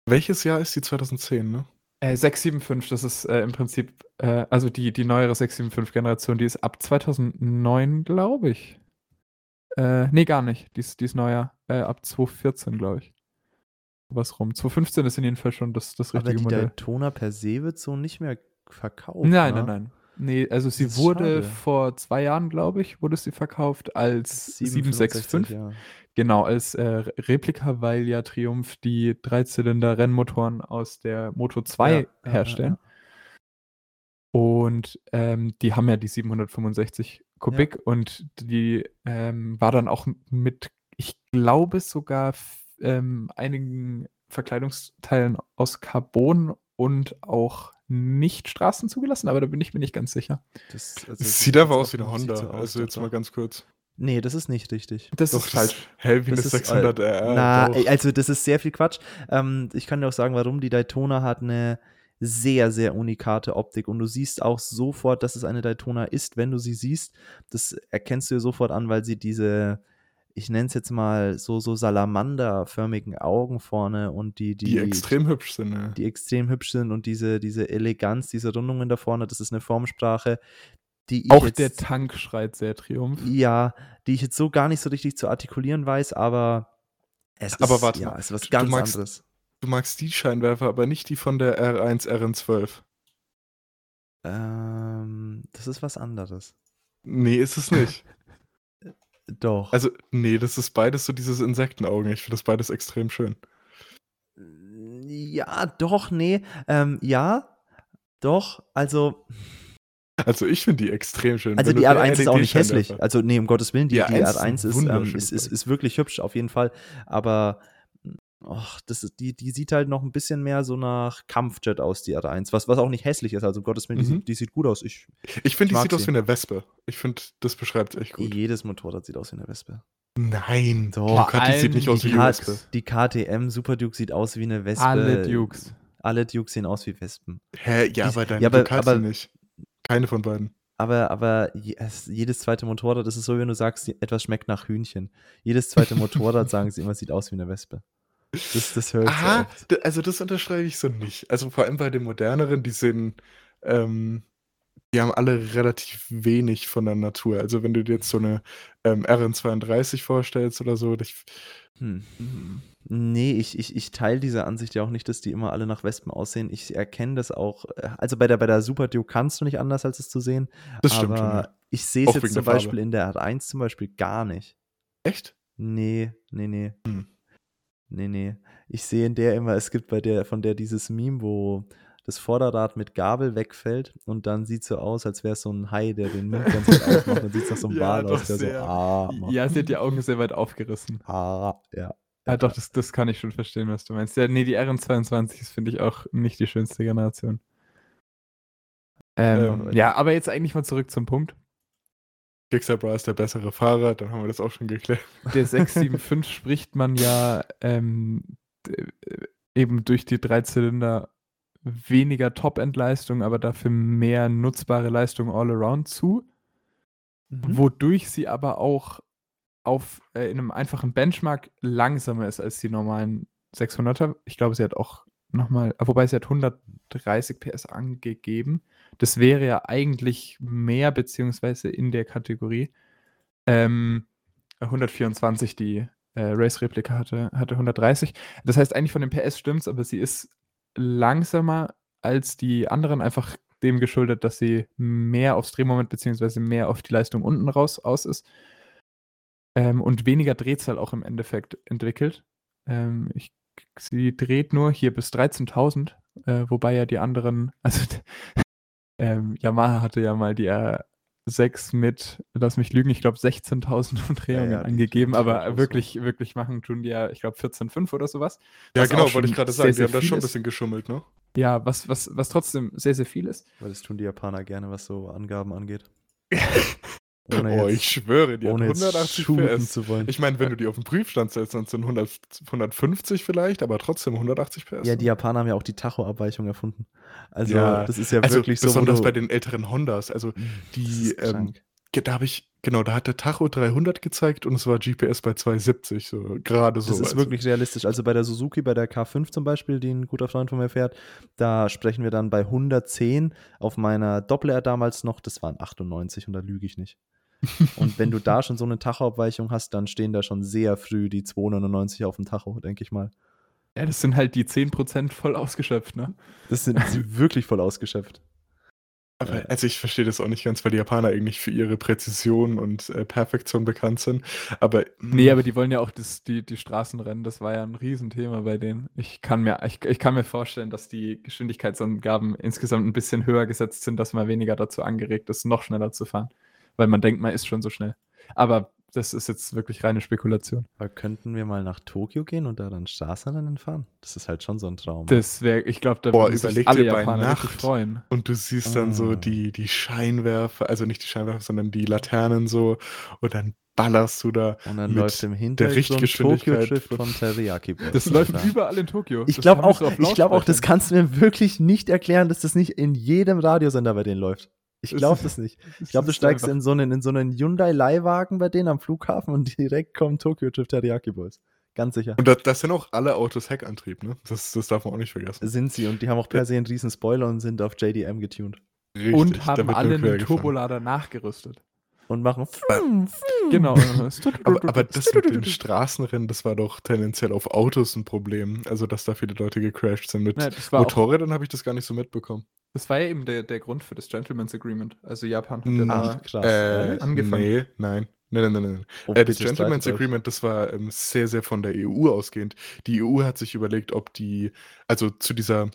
Welches Jahr ist die 2010, ne? Äh, 675, das ist äh, im Prinzip, äh, also die, die neuere 675-Generation, die ist ab 2009, glaube ich. Äh, nee, gar nicht. Die ist, die ist neuer. Äh, ab 2014, glaube ich. Was rum. 2015 ist in jedem Fall schon das, das Aber richtige die Modell. Daytona per se wird so nicht mehr verkauft. Nein, ne? nein, nein. Nee, also sie wurde schade. vor zwei Jahren, glaube ich, wurde sie verkauft als 765. ja. Genau, als äh, Re- Replika, weil ja Triumph die Dreizylinder-Rennmotoren aus der Moto 2 Ja, ja, ja, herstellen. Und ähm, die haben ja die 765 Kubik und die ähm, war dann auch mit, ich glaube sogar ähm, einigen Verkleidungsteilen aus Carbon und auch nicht Straßen zugelassen, aber da bin ich mir nicht ganz sicher. Das, also, das sieht aber aus wie eine Honda. so also jetzt mal ganz kurz. Nee, das ist nicht richtig. Das Doch, ist falsch. hell wie eine Das ist, 600 äh, R. Na, doch. also das ist sehr viel Quatsch. Ähm, ich kann dir auch sagen, warum. Die Daytona hat eine sehr, sehr unikate Optik und du siehst auch sofort, dass es eine Daytona ist, wenn du sie siehst. Das erkennst du dir sofort an, weil sie diese, ich nenne es jetzt mal so, so salamanderförmigen Augen vorne und die, die, die extrem hübsch sind. Ja. die extrem hübsch sind und diese, diese Eleganz, diese Rundungen da vorne, das ist eine Formsprache, die ich Auch jetzt, der Tank schreit sehr Triumph. ja, die ich jetzt so gar nicht so richtig zu artikulieren weiß, aber es ist, Aber warte ja, mal, ist was du ganz magst- anderes. Du magst die Scheinwerfer, aber nicht die von der R1 RN12. Ähm, das ist was anderes. Nee, ist es nicht. Doch. Also, nee, das ist beides so dieses Insektenaugen. Ich finde das beides extrem schön. ja, doch, nee. Ähm, ja, doch. Also, Also, ich finde die extrem schön. also Wenn die eine R1 ist auch nicht hässlich. Also, nee, um Gottes Willen, die, Die die R1 ist R1 ist, ähm, wunderschön, ist, ist, ich. ist wirklich hübsch, auf jeden Fall. Aber, och, das ist, die, die sieht halt noch ein bisschen mehr so nach Kampfjet aus, die R1. Was, was auch nicht hässlich ist. Also, um Gottes Willen, die, Mhm. sieht, die sieht gut aus. Ich, Ich finde, die sieht aus sie. wie eine Wespe. Ich finde, das beschreibt echt gut. jedes Motorrad sieht aus wie eine Wespe. Nein, Doch. die sieht nicht aus wie Die, eine Wespe. die KTM Super Duke sieht aus wie eine Wespe. Alle Dukes. Alle Dukes sehen aus wie Wespen. Hä, ja, Die- aber deine ja, aber- Ducati aber- nicht. Keine von beiden. Aber, aber je- es- jedes zweite Motorrad, das ist so, wenn du sagst, etwas schmeckt nach Hühnchen. Jedes zweite Motorrad sagen sie immer, sieht aus wie eine Wespe. Das, das höre ich so Aha, oft. d- also das unterschreibe ich so nicht. Also vor allem bei den moderneren, die sehen, ähm, die haben alle relativ wenig von der Natur. Also wenn du dir jetzt so eine ähm, RN32 vorstellst oder so, ich, Hm. Nee, ich, ich, ich teile diese Ansicht ja auch nicht, dass die immer alle nach Wespen aussehen. Ich erkenne das auch. äh, Also bei der, bei der Super Duke kannst du nicht anders, als es zu sehen. das stimmt schon. Ja. ich sehe es jetzt zum der Farbe. Beispiel in der R1 zum Beispiel gar nicht. Echt? Nee, nee, nee. Hm. Nee, nee. Ich sehe in der immer, es gibt bei der, von der dieses Meme, wo das Vorderrad mit Gabel wegfällt und dann sieht so aus, als wäre es so ein Hai, der den Mund ganz weit aufmacht und sieht nach so einem Ja, Wal aus, der sehr. so ah, macht. Ja, sie hat die Augen sehr weit aufgerissen. ah, ja. Ja, doch, das, das kann ich schon verstehen, was du meinst. Ja, nee, die RN22 ist, finde ich, auch nicht die schönste Generation. Ähm, Ähm, ja, aber jetzt eigentlich mal zurück zum Punkt. Gixabra ist der bessere Fahrer, dann haben wir das auch schon geklärt. Der 675 spricht man ja ähm, äh, eben durch die drei Zylinder weniger Top-End-Leistung, aber dafür mehr nutzbare Leistung all around zu, Mhm. wodurch sie aber auch auf äh, in einem einfachen Benchmark langsamer ist als die normalen 600er. Ich glaube, sie hat auch nochmal, wobei sie hat 130 PS angegeben. Das wäre ja eigentlich mehr, beziehungsweise in der Kategorie. Ähm, 124, die äh, Race-Replika hatte, hatte 130. Das heißt, eigentlich von den PS stimmt's, aber sie ist langsamer als die anderen, einfach dem geschuldet, dass sie mehr aufs Drehmoment beziehungsweise mehr auf die Leistung unten raus aus ist. Ähm, und weniger Drehzahl auch im Endeffekt entwickelt. Ähm, ich, sie dreht nur hier bis 13.000, äh, wobei ja die anderen, also ähm, Yamaha hatte ja mal die R6 mit, lass mich lügen, ich glaube 16.000 Umdrehungen ja, die angegeben, aber auch so. wirklich, wirklich machen tun die ja, ich glaube 14,5 oder sowas. Ja, genau, wollte ich gerade sehr, sagen. Die sehr haben da schon ein bisschen geschummelt, ne? Ja, was, was, was trotzdem sehr, sehr viel ist. Weil das tun die Japaner gerne, was so Angaben angeht. oh, ich schwöre, die hat ohne jetzt 180 shooten PS. zu wollen. Ich meine, wenn du die auf den Prüfstand setzt, dann sind 100, 150 vielleicht, aber trotzdem 180 PS. ja, die Japaner haben ja auch die Tachoabweichung erfunden. Also, Ja, das ist ja also wirklich so. besonders bei den älteren Hondas. Also Das die, ähm, da habe ich, genau, da hat der Tacho 300 gezeigt und es war GPS bei 270, so gerade so. Das ist also. wirklich realistisch. Also bei der Suzuki, bei der K5 zum Beispiel, die ein guter Freund von mir fährt, da sprechen wir dann bei 110 auf meiner Doppler damals noch, das waren 98 und da lüge ich nicht. Und wenn du da schon so eine Tachoabweichung hast, dann stehen da schon sehr früh die 299 auf dem Tacho, denke ich mal. Ja, das sind halt die 10% voll ausgeschöpft, ne? Das sind wirklich voll ausgeschöpft. Aber Äh. also ich verstehe das auch nicht ganz, weil die Japaner eigentlich für ihre Präzision und äh, Perfektion bekannt sind. Aber Nee, hm, aber die wollen ja auch das, die, die Straßenrennen, das war ja ein Riesenthema bei denen. Ich kann mir, ich, ich kann mir vorstellen, dass die Geschwindigkeitsangaben insgesamt ein bisschen höher gesetzt sind, dass man weniger dazu angeregt ist, noch schneller zu fahren. Weil man denkt, man ist schon so schnell. Aber das ist jetzt wirklich reine Spekulation. Aber könnten wir mal nach Tokio gehen und da dann Straßenrennen fahren? Das ist halt schon so ein Traum. Das wäre, ich glaube, da Boah, würden sich überleg alle dir bei Japaner Nacht. freuen. und du siehst dann so Ah. die, die Scheinwerfer, also nicht die Scheinwerfer, sondern die Laternen so und dann ballerst du da. und dann mit läuft im der Hintergrund Richtgeschwindigkeit Tokyo Drift von- von Teriyaki. Das läuft überall in Tokio. Ich glaube auch, so ich glaube auch, das kannst du mir wirklich nicht erklären, dass das nicht in jedem Radiosender bei denen läuft. Ich glaube das nicht. Ich glaube, du steigst in so einen, in so einen Hyundai Leihwagen bei denen am Flughafen und direkt kommt Tokyo Drift Teriyaki Boys. Ganz sicher. Und das, das sind auch alle Autos Heckantrieb, ne? Das, das darf man auch nicht vergessen. Sind sie und die haben auch per se einen riesen Spoiler und sind auf JDM getuned. Richtig, und haben alle einen. Turbolader nachgerüstet. Und machen Genau. Aber, aber das mit den Straßenrennen, das war doch tendenziell auf Autos ein Problem. Also, dass da viele Leute gecrashed sind. Mit Ja, Motorrädern habe ich das gar nicht so mitbekommen. Das war ja eben der, der Grund für das Gentleman's Agreement. Also Japan hat ja Hm, Ach, krass. Äh, angefangen. Nee, nein. Nein, nein, nein, nein. Oh, Äh, das Gentleman's. Agreement, das war ähm, sehr, sehr von der EU ausgehend. Die EU hat sich überlegt, ob die, also zu dieser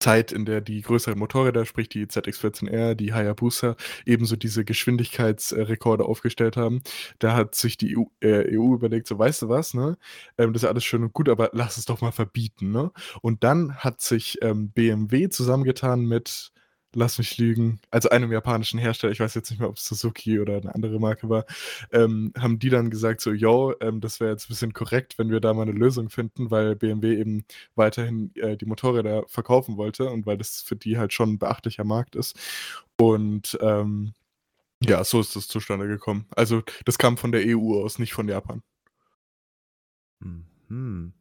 Zeit, in der die größeren Motorräder, sprich die ZX14R, die Hayabusa, ebenso diese Geschwindigkeitsrekorde aufgestellt haben, da hat sich die EU, äh, EU überlegt, so weißt du was, ne? Ähm, das ist alles schön und gut, aber lass es doch mal verbieten, ne? Und dann hat sich ähm, BMW zusammengetan mit lass mich lügen, also einem japanischen Hersteller, ich weiß jetzt nicht mehr, ob es Suzuki oder eine andere Marke war, ähm, haben die dann gesagt, so, yo, ähm, das wäre jetzt ein bisschen korrekt, wenn wir da mal eine Lösung finden, weil BMW eben weiterhin äh, die Motorräder verkaufen wollte und weil das für die halt schon ein beachtlicher Markt ist. Und ähm, ja, so ist das zustande gekommen. Also das kam von der EU aus, nicht von Japan. Mhm.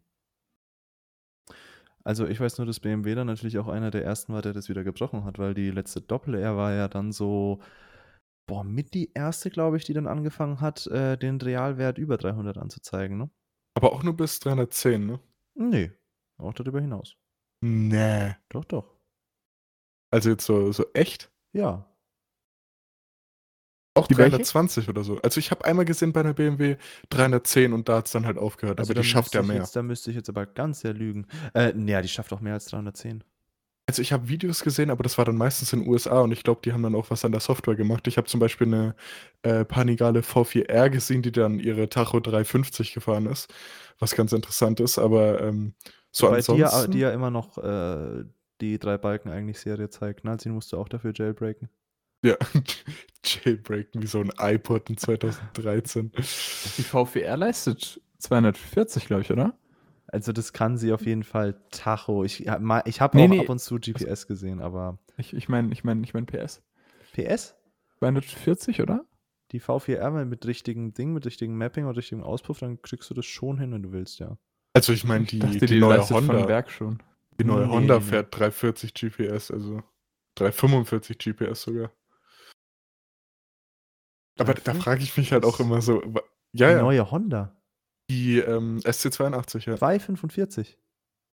Also ich weiß nur, dass BMW dann natürlich auch einer der ersten war, der das wieder gebrochen hat, weil die letzte Doppel-R war ja dann so, boah, mit die erste, glaube ich, die dann angefangen hat, äh, den Realwert über 300 anzuzeigen, ne? Aber auch nur bis 310, ne? Nee, auch darüber hinaus. Nee. Doch, doch. Also jetzt so, so echt? Ja. Auch Die welche? 320 oder so. Also ich habe einmal gesehen bei einer BMW 310 und da hat es dann halt aufgehört. Also aber die schafft ja mehr. Jetzt, da müsste ich jetzt aber ganz sehr lügen. Äh, naja, die schafft auch mehr als 310. Also ich habe Videos gesehen, aber das war dann meistens in den USA und ich glaube, die haben dann auch was an der Software gemacht. Ich habe zum Beispiel eine äh, Panigale V4R gesehen, die dann ihre Tacho 350 gefahren ist, was ganz interessant ist, aber ähm, so Wobei die ja, ansonsten... die ja immer noch äh, die drei Balken eigentlich Serie zeigt. Ne? Sie musste auch dafür jailbreaken. Ja, Jailbreaken wie so ein iPod in 2013. Die VVR leistet 240, glaube ich, oder? Also das kann sie auf jeden Fall Tacho. Ich, ich habe Nee, auch nee. ab und zu GPS gesehen, aber Ich, ich meine, ich meine, ich meine PS. PS? 240, oder? Die V4R mit richtigem Ding, mit richtigem Mapping und richtigem Auspuff, dann kriegst du das schon hin, wenn du willst, ja. Also ich meine, Ich die, dachte, die, neue leistet von Honda, Werk schon. die neue Nee, Honda nee. fährt 340 GPS, also 345 GPS sogar. Aber da 340? frage ich mich halt auch immer so, ja, Die ja, neue Honda. die ähm, SC82, ja, 245.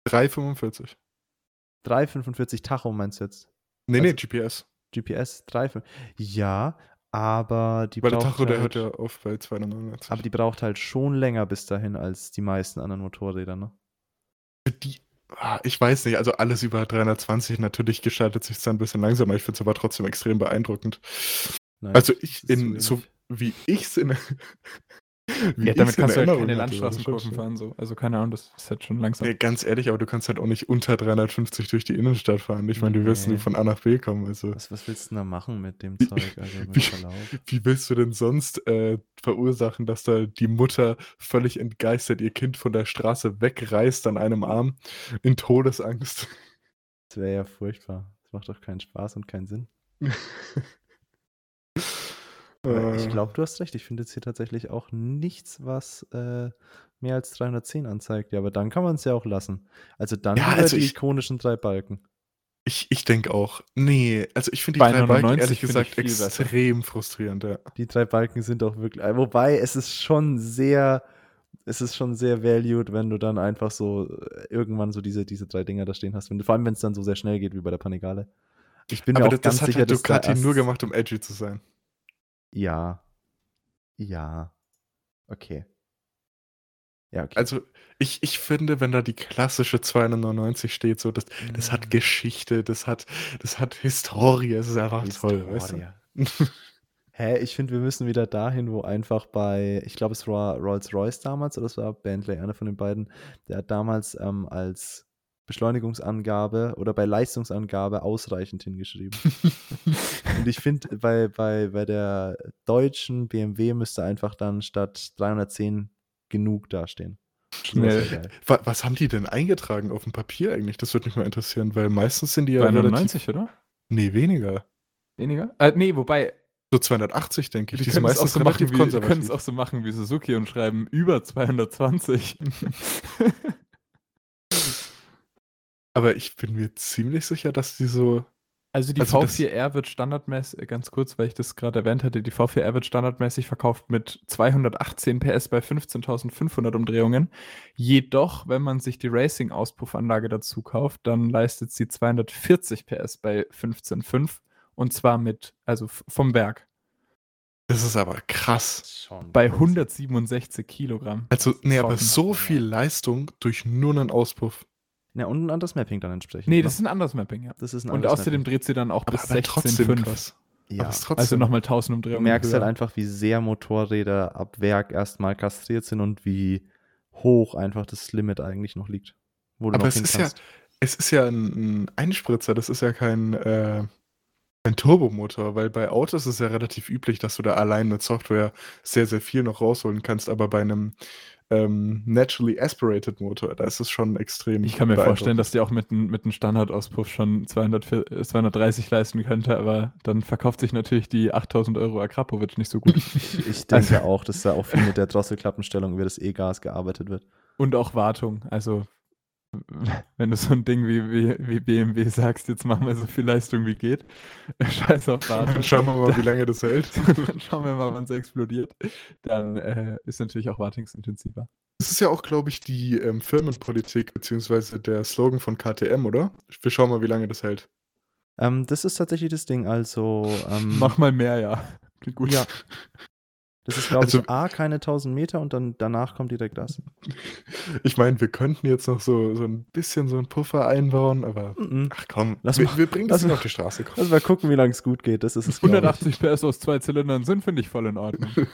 345. 345 Tacho meinst du jetzt? Nee, nee, Also- GPS. GPS 3. Ja, aber die Weil der braucht Tacho, der halt, hört ja auf bei 299. aber die braucht halt schon länger bis dahin als die meisten anderen Motorräder, ne? die, ah, ich weiß nicht, also alles über 320, natürlich gestaltet sich dann ein bisschen langsamer. Ich finde es aber trotzdem extrem beeindruckend. Nein, Also ich, in, so so wie ich es in wie Ja, damit ich's in kannst du halt keine das ist Landstraßenkurven fahren. So. Also keine Ahnung, das ist halt schon langsam. Ja, ganz ehrlich, aber du kannst halt auch nicht unter 350 durch die Innenstadt fahren. Ich meine, du willst Nee. nur von A nach B kommen. Also. Was, was willst du denn da machen mit dem Zeug? Also wie- Verlauf. Wie willst du denn sonst äh, verursachen, dass da die Mutter völlig entgeistert ihr Kind von der Straße wegreißt an einem Arm in Todesangst? Das wäre ja furchtbar. Das macht doch keinen Spaß und keinen Sinn. Ich Äh, glaube, du hast recht. Ich finde jetzt hier tatsächlich auch nichts, was äh, mehr als 310 anzeigt. Ja, aber dann kann man es ja auch lassen. Also dann Ja, also die ich- ikonischen drei Balken. Ich, ich denke auch. Nee, also ich finde die Bei drei Balken 99 ehrlich gesagt viel besser. extrem frustrierend, ja. Die drei Balken sind auch wirklich. äh, Wobei es ist schon sehr. Es ist schon sehr valued, wenn du dann einfach so äh, irgendwann so diese, diese drei Dinger da stehen hast. Wenn vor allem, wenn es dann so sehr schnell geht wie bei der Panigale. Ich bin Aber mir auch das, ganz das hat sicher, halt dass da Ducati nur erst- gemacht, um edgy zu sein. Ja. Ja. Okay. Ja, okay. Also, ich, ich finde, wenn da die klassische 299 steht, so, das, das Mhm. hat Geschichte, das hat, das hat Historie, es ist einfach toll, weißt du? Hä, ich finde, wir müssen wieder dahin, wo einfach bei, ich glaube, es war Rolls-Royce damals oder es war Bentley, einer von den beiden, der hat damals ähm, als Beschleunigungsangabe oder bei Leistungsangabe ausreichend hingeschrieben. Und ich finde, bei, bei, bei der deutschen BMW müsste einfach dann statt 310 genug dastehen. Schnell. Das wär geil. Wa- Was haben die denn eingetragen auf dem Papier eigentlich? Das würde mich mal interessieren, weil meistens sind die ja Bei relativ... 99, oder? Nee, weniger. Weniger? Äh, nee, wobei, So 280, denke ich. die Die sind es auch meistens so machen relativ wie, die können es konservativ. auch so machen wie Suzuki und schreiben über 220. Aber ich bin mir ziemlich sicher, dass die so... Also die Also das- V4R wird standardmäßig, äh, ganz kurz, weil ich das gerade erwähnt hatte, die V4R wird standardmäßig verkauft mit 218 PS bei 15.500 Umdrehungen. Jedoch, wenn man sich die Racing-Auspuffanlage dazu kauft, dann leistet sie 240 PS bei 15.5 und zwar mit, also vom Werk, Das ist aber krass. Schon bei crazy. 167 Kilogramm. Also, nee, aber so viel Leistung durch nur einen Auspuff. Ja, und ein anderes Mapping dann entsprechend. Nee, ne? das ist ein anderes Mapping, ja. das ist ein Und außerdem Mapping. dreht sie dann auch Aber, bis aber trotzdem 16,5. krass. Ja. Also nochmal 1000 Du Umdrehungen. merkst halt höher. einfach, wie sehr Motorräder ab Werk erstmal kastriert sind und wie hoch einfach das Limit eigentlich noch liegt. Wo du Aber noch es ist ja, es ist ja ein, ein Einspritzer, das ist ja kein, äh, kein Turbomotor, weil bei Autos ist es ja relativ üblich, dass du da allein mit Software sehr, sehr viel noch rausholen kannst, aber bei einem ähm, naturally aspirated Motor, da ist es schon extrem. Ich kann mir vorstellen, dass die auch mit, einem- mit einem Standardauspuff schon 200, äh, 230 leisten könnte, aber dann verkauft sich natürlich die 8000 Euro Akrapovic nicht so gut. Ich denke auch, dass da auch viel mit der Drosselklappenstellung über das E-Gas gearbeitet wird. Und auch Wartung. Also, wenn du so ein Ding wie, wie, wie BMW sagst, jetzt machen wir so viel Leistung wie geht, scheiß auf Wartung. Schauen wir mal, wie lange das hält. Dann schauen wir mal, wann es explodiert. Dann äh, ist natürlich auch wartungsintensiver. Das ist ja auch, glaube ich, die ähm, Firmenpolitik, beziehungsweise der Slogan von KTM, oder? Wir schauen mal, wie lange das hält. Ähm, das ist tatsächlich das Ding. Also, ähm, Mach mal mehr, ja. Klingt gut. Ja. Das ist, glaube Also- ich, A, keine 1000 Meter und dann danach kommt direkt das. Ich meine, wir könnten jetzt noch so, so ein bisschen so einen Puffer einbauen, aber Mhm. ach komm, Lass wir, mal- wir bringen das mal- auf die Straße. Komm. Lass mal gucken, wie lange es gut geht. Das ist es, glaub ich. 180 PS aus zwei Zylindern sind, finde ich voll in Ordnung.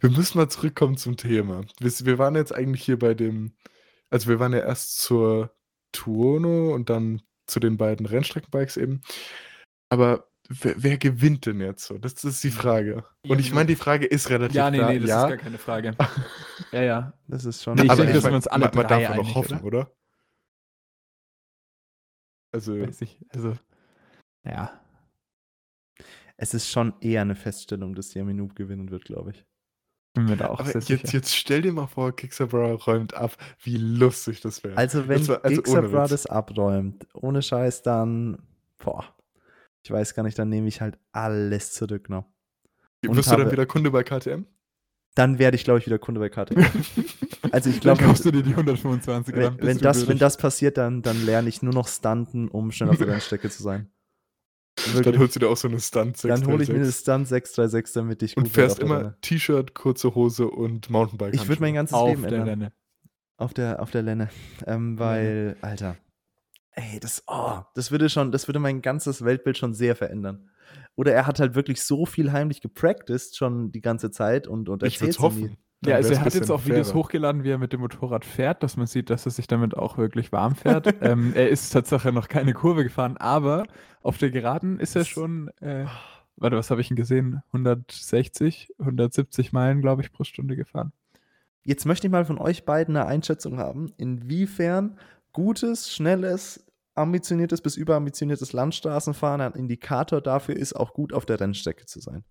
Wir müssen mal zurückkommen zum Thema. Wir, wir waren jetzt eigentlich hier bei dem, also wir waren ja erst zur Tuono und dann zu den beiden Rennstreckenbikes eben. Aber wer, wer gewinnt denn jetzt so? Das, ist die Frage. Und ich meine, die Frage ist relativ Ja, nee, klar. nee, das ja, ist gar keine Frage. Ja, ja. Das ist schon. Nee, ich aber denke, dass wir uns alle man, man darf ja noch hoffen, oder? Also, Weiß ich. Also, ja. Es ist schon eher eine Feststellung, dass Yaminoob gewinnen wird, glaube ich. Bin mir da auch aber sehr jetzt, sicher. jetzt stell dir mal vor, Kicksabra räumt ab, wie lustig das wäre. Also, wenn Das war- also Gixabra das abräumt, ohne Scheiß, dann. Boah. Ich weiß gar nicht, dann nehme ich halt alles zurück noch. und Wirst du dann wieder Kunde bei KTM? Dann werde ich, glaube ich, wieder Kunde bei KTM. Also, ich Dann glaube, kaufst du dir die 125 wenn, wenn, das, wenn das passiert, dann, dann lerne ich nur noch Stunten, um schnell auf der Rennstrecke zu sein. Dann Wirklich. holst du dir auch so eine Stunt Dann hole ich mir eine 636. Stunt 636, damit ich Und fährst immer. T-Shirt, kurze Hose und Mountainbike. Ich würde mein ganzes auf Leben der ändern. Renne. Auf der, auf der Lenne. Ähm, weil, Alter, ey, das, oh, das würde schon, das würde mein ganzes Weltbild schon sehr verändern. Oder er hat halt wirklich so viel heimlich gepracticed schon die ganze Zeit und, und Ich würde erzählt es sie nie. hoffen. Ja, Dann also er hat jetzt auch Videos fairer. hochgeladen, wie er mit dem Motorrad fährt, dass man sieht, dass er sich damit auch wirklich warm fährt. ähm, er ist tatsächlich noch keine Kurve gefahren, aber auf der Geraden ist er schon, äh, warte, was habe ich ihn gesehen? 160, 170 Meilen, glaube ich, pro Stunde gefahren. Jetzt möchte ich mal von euch beiden eine Einschätzung haben, inwiefern gutes, schnelles, ambitioniertes bis überambitioniertes Landstraßenfahren ein Indikator dafür ist, auch gut auf der Rennstrecke zu sein.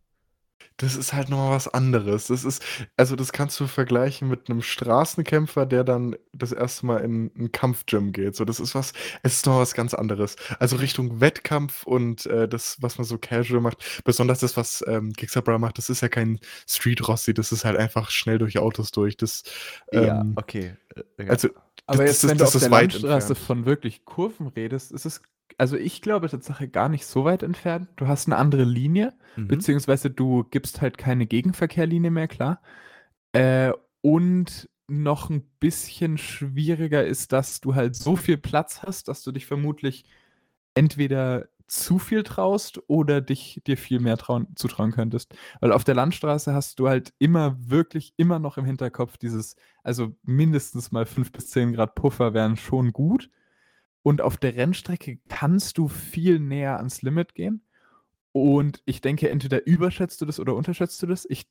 Das ist halt noch was anderes. Das ist also, das kannst du vergleichen mit einem Straßenkämpfer, der dann das erste Mal in 'n Kampfgym geht. So, das ist was es ist noch was ganz anderes. Also, Richtung Wettkampf und, äh, das, was man so casual macht, besonders das, was, ähm, Gixabra macht, das ist ja kein Street Rossi, das ist halt einfach schnell durch Autos durch. Das, Ja, ähm okay. Äh, ja. also, Aber das jetzt, das wenn du das auf ist der weit Landstraße entfernt. von wirklich Kurven redest, ist es, also ich glaube Tatsache gar nicht so weit entfernt. Du hast eine andere Linie, Mhm. beziehungsweise du gibst halt keine Gegenverkehrlinie mehr, klar. Äh, und noch ein bisschen schwieriger ist, dass du halt so viel Platz hast, dass du dich vermutlich entweder zu viel traust oder dich dir viel mehr trauen, zutrauen könntest. Weil auf der Landstraße hast du halt immer wirklich immer noch im Hinterkopf dieses, also mindestens mal 5 bis 10 Grad Puffer wären schon gut. Und auf der Rennstrecke kannst du viel näher ans Limit gehen. Und ich denke, entweder überschätzt du das oder unterschätzt du das. Ich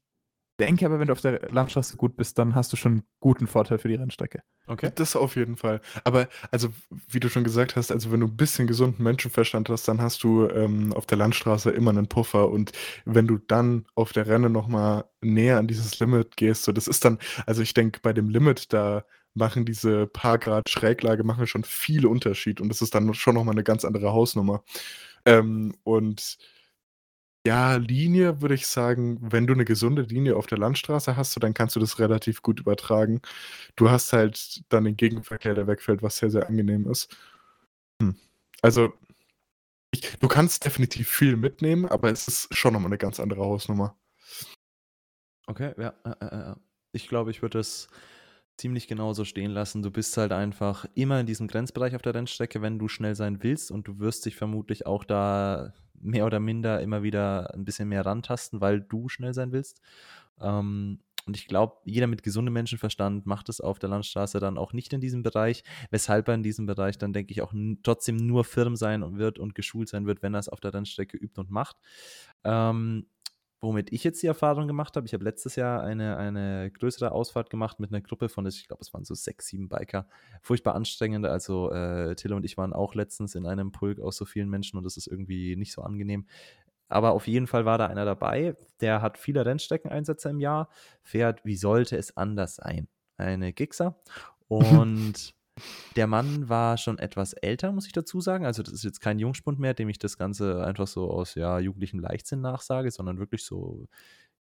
denke aber, wenn du auf der Landstraße gut bist, dann hast du schon einen guten Vorteil für die Rennstrecke. Okay. Das auf jeden Fall. Aber also, wie du schon gesagt hast, also wenn du ein bisschen gesunden Menschenverstand hast, dann hast du ähm, auf der Landstraße immer einen Puffer. Und wenn du dann auf der Renne noch mal näher an dieses Limit gehst, so das ist dann, also ich denke, bei dem Limit, da machen diese paar Grad Schräglage machen schon viel Unterschied und das ist dann schon noch mal eine ganz andere Hausnummer. Ähm, und ja, Linie würde ich sagen, wenn du eine gesunde Linie auf der Landstraße hast, so dann kannst du das relativ gut übertragen. Du hast halt dann den Gegenverkehr, der wegfällt, was sehr, sehr angenehm ist. Hm. Also, ich, du kannst definitiv viel mitnehmen, aber es ist schon nochmal eine ganz andere Hausnummer. Okay, ja. äh, äh. Ich glaube, ich würde es ziemlich genauso stehen lassen. Du bist halt einfach immer in diesem Grenzbereich auf der Rennstrecke, wenn du schnell sein willst und du wirst dich vermutlich auch da mehr oder minder immer wieder ein bisschen mehr rantasten, weil du schnell sein willst. Ähm, und ich glaube, jeder mit gesundem Menschenverstand macht es auf der Landstraße dann auch nicht in diesem Bereich, weshalb er in diesem Bereich dann, denke ich, auch trotzdem nur firm sein und wird und geschult sein wird, wenn er es auf der Rennstrecke übt und macht. Ähm, womit ich jetzt die Erfahrung gemacht habe, ich habe letztes Jahr eine, eine größere Ausfahrt gemacht mit einer Gruppe von, ich glaube, es waren so sechs, sieben Biker. Furchtbar anstrengend. Also äh, Till und ich waren auch letztens in einem Pulk aus so vielen Menschen und das ist irgendwie nicht so angenehm. Aber auf jeden Fall war da einer dabei, der hat viele Rennstreckeneinsätze im Jahr, fährt, wie sollte es anders sein? Eine Gixer. Und der Mann war schon etwas älter, muss ich dazu sagen. Also, das ist jetzt kein Jungspund mehr, dem ich das Ganze einfach so aus ja, jugendlichem Leichtsinn nachsage, sondern wirklich so,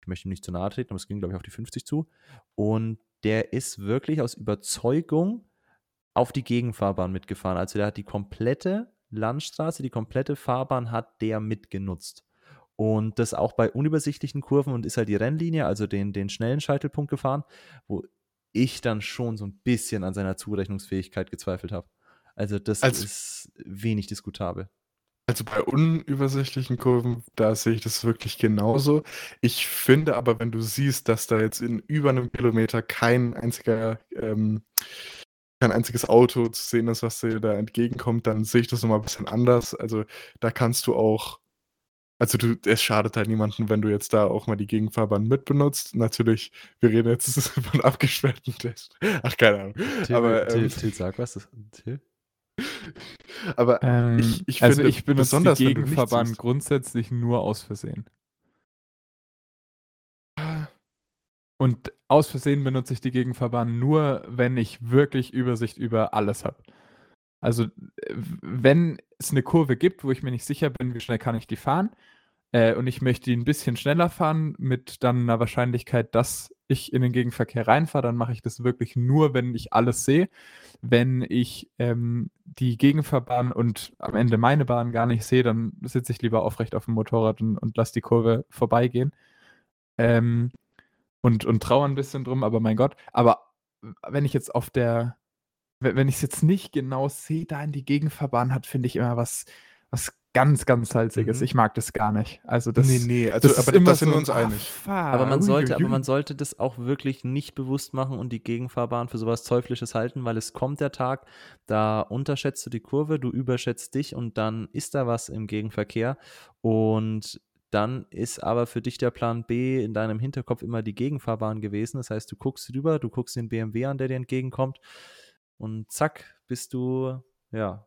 ich möchte ihm nicht zu nahe treten, aber es ging, glaube ich, auf die 50 zu. Und der ist wirklich aus Überzeugung auf die Gegenfahrbahn mitgefahren. Also, der hat die komplette Landstraße, die komplette Fahrbahn hat der mitgenutzt. Und das auch bei unübersichtlichen Kurven und ist halt die Rennlinie, also den, den schnellen Scheitelpunkt gefahren, wo ich dann schon so ein bisschen an seiner Zurechnungsfähigkeit gezweifelt habe. Also das Also- ist wenig diskutabel. Also bei unübersichtlichen Kurven, da sehe ich das wirklich genauso. Ich finde aber, wenn du siehst, dass da jetzt in über einem Kilometer kein einziger, ähm, kein einziges Auto zu sehen ist, was dir da entgegenkommt, dann sehe ich das nochmal ein bisschen anders. Also da kannst du auch, also du, es schadet halt niemandem, wenn du jetzt da auch mal die Gegenfahrbahn mitbenutzt. Natürlich, wir reden jetzt von abgesperrten Test. Ach, keine Ahnung. Till, aber, Till, ähm, Till, sag was. Das, Till? aber Ähm, Ich- ich also finde, ich benutze besonders die Gegenfahrbahn grundsätzlich nur aus Versehen. Und aus Versehen benutze ich die Gegenfahrbahn nur, wenn ich wirklich Übersicht über alles habe. Also, äh, wenn es eine Kurve gibt, wo ich mir nicht sicher bin, wie schnell kann ich die fahren, äh, und ich möchte die ein bisschen schneller fahren, mit dann einer Wahrscheinlichkeit, dass ich in den Gegenverkehr reinfahre, dann mache ich das wirklich nur, wenn ich alles sehe. Wenn ich ähm, die Gegenfahrbahn und am Ende meine Bahn gar nicht sehe, dann sitze ich lieber aufrecht auf dem Motorrad und, und lasse die Kurve vorbeigehen. Ähm, und, und traue ein bisschen drum, aber mein Gott. Aber wenn ich jetzt auf der, wenn wenn ich es jetzt nicht genau sehe, da in die Gegenfahrbahn hat, finde ich immer was, was ganz, ganz Salziges. Mhm. Ich mag das gar nicht. Also das, nee, nee, also, das aber immer da sind so, wir uns ah, einig. fuck, Aber man sollte, aber man sollte das auch wirklich nicht bewusst machen und die Gegenfahrbahn für sowas Teuflisches halten, weil es kommt der Tag, da unterschätzt du die Kurve, du überschätzt dich und dann ist da was im Gegenverkehr und dann ist aber für dich der Plan B in deinem Hinterkopf immer die Gegenfahrbahn gewesen. Das heißt, du guckst rüber, du guckst den BMW an, der dir entgegenkommt und zack, bist du, ja.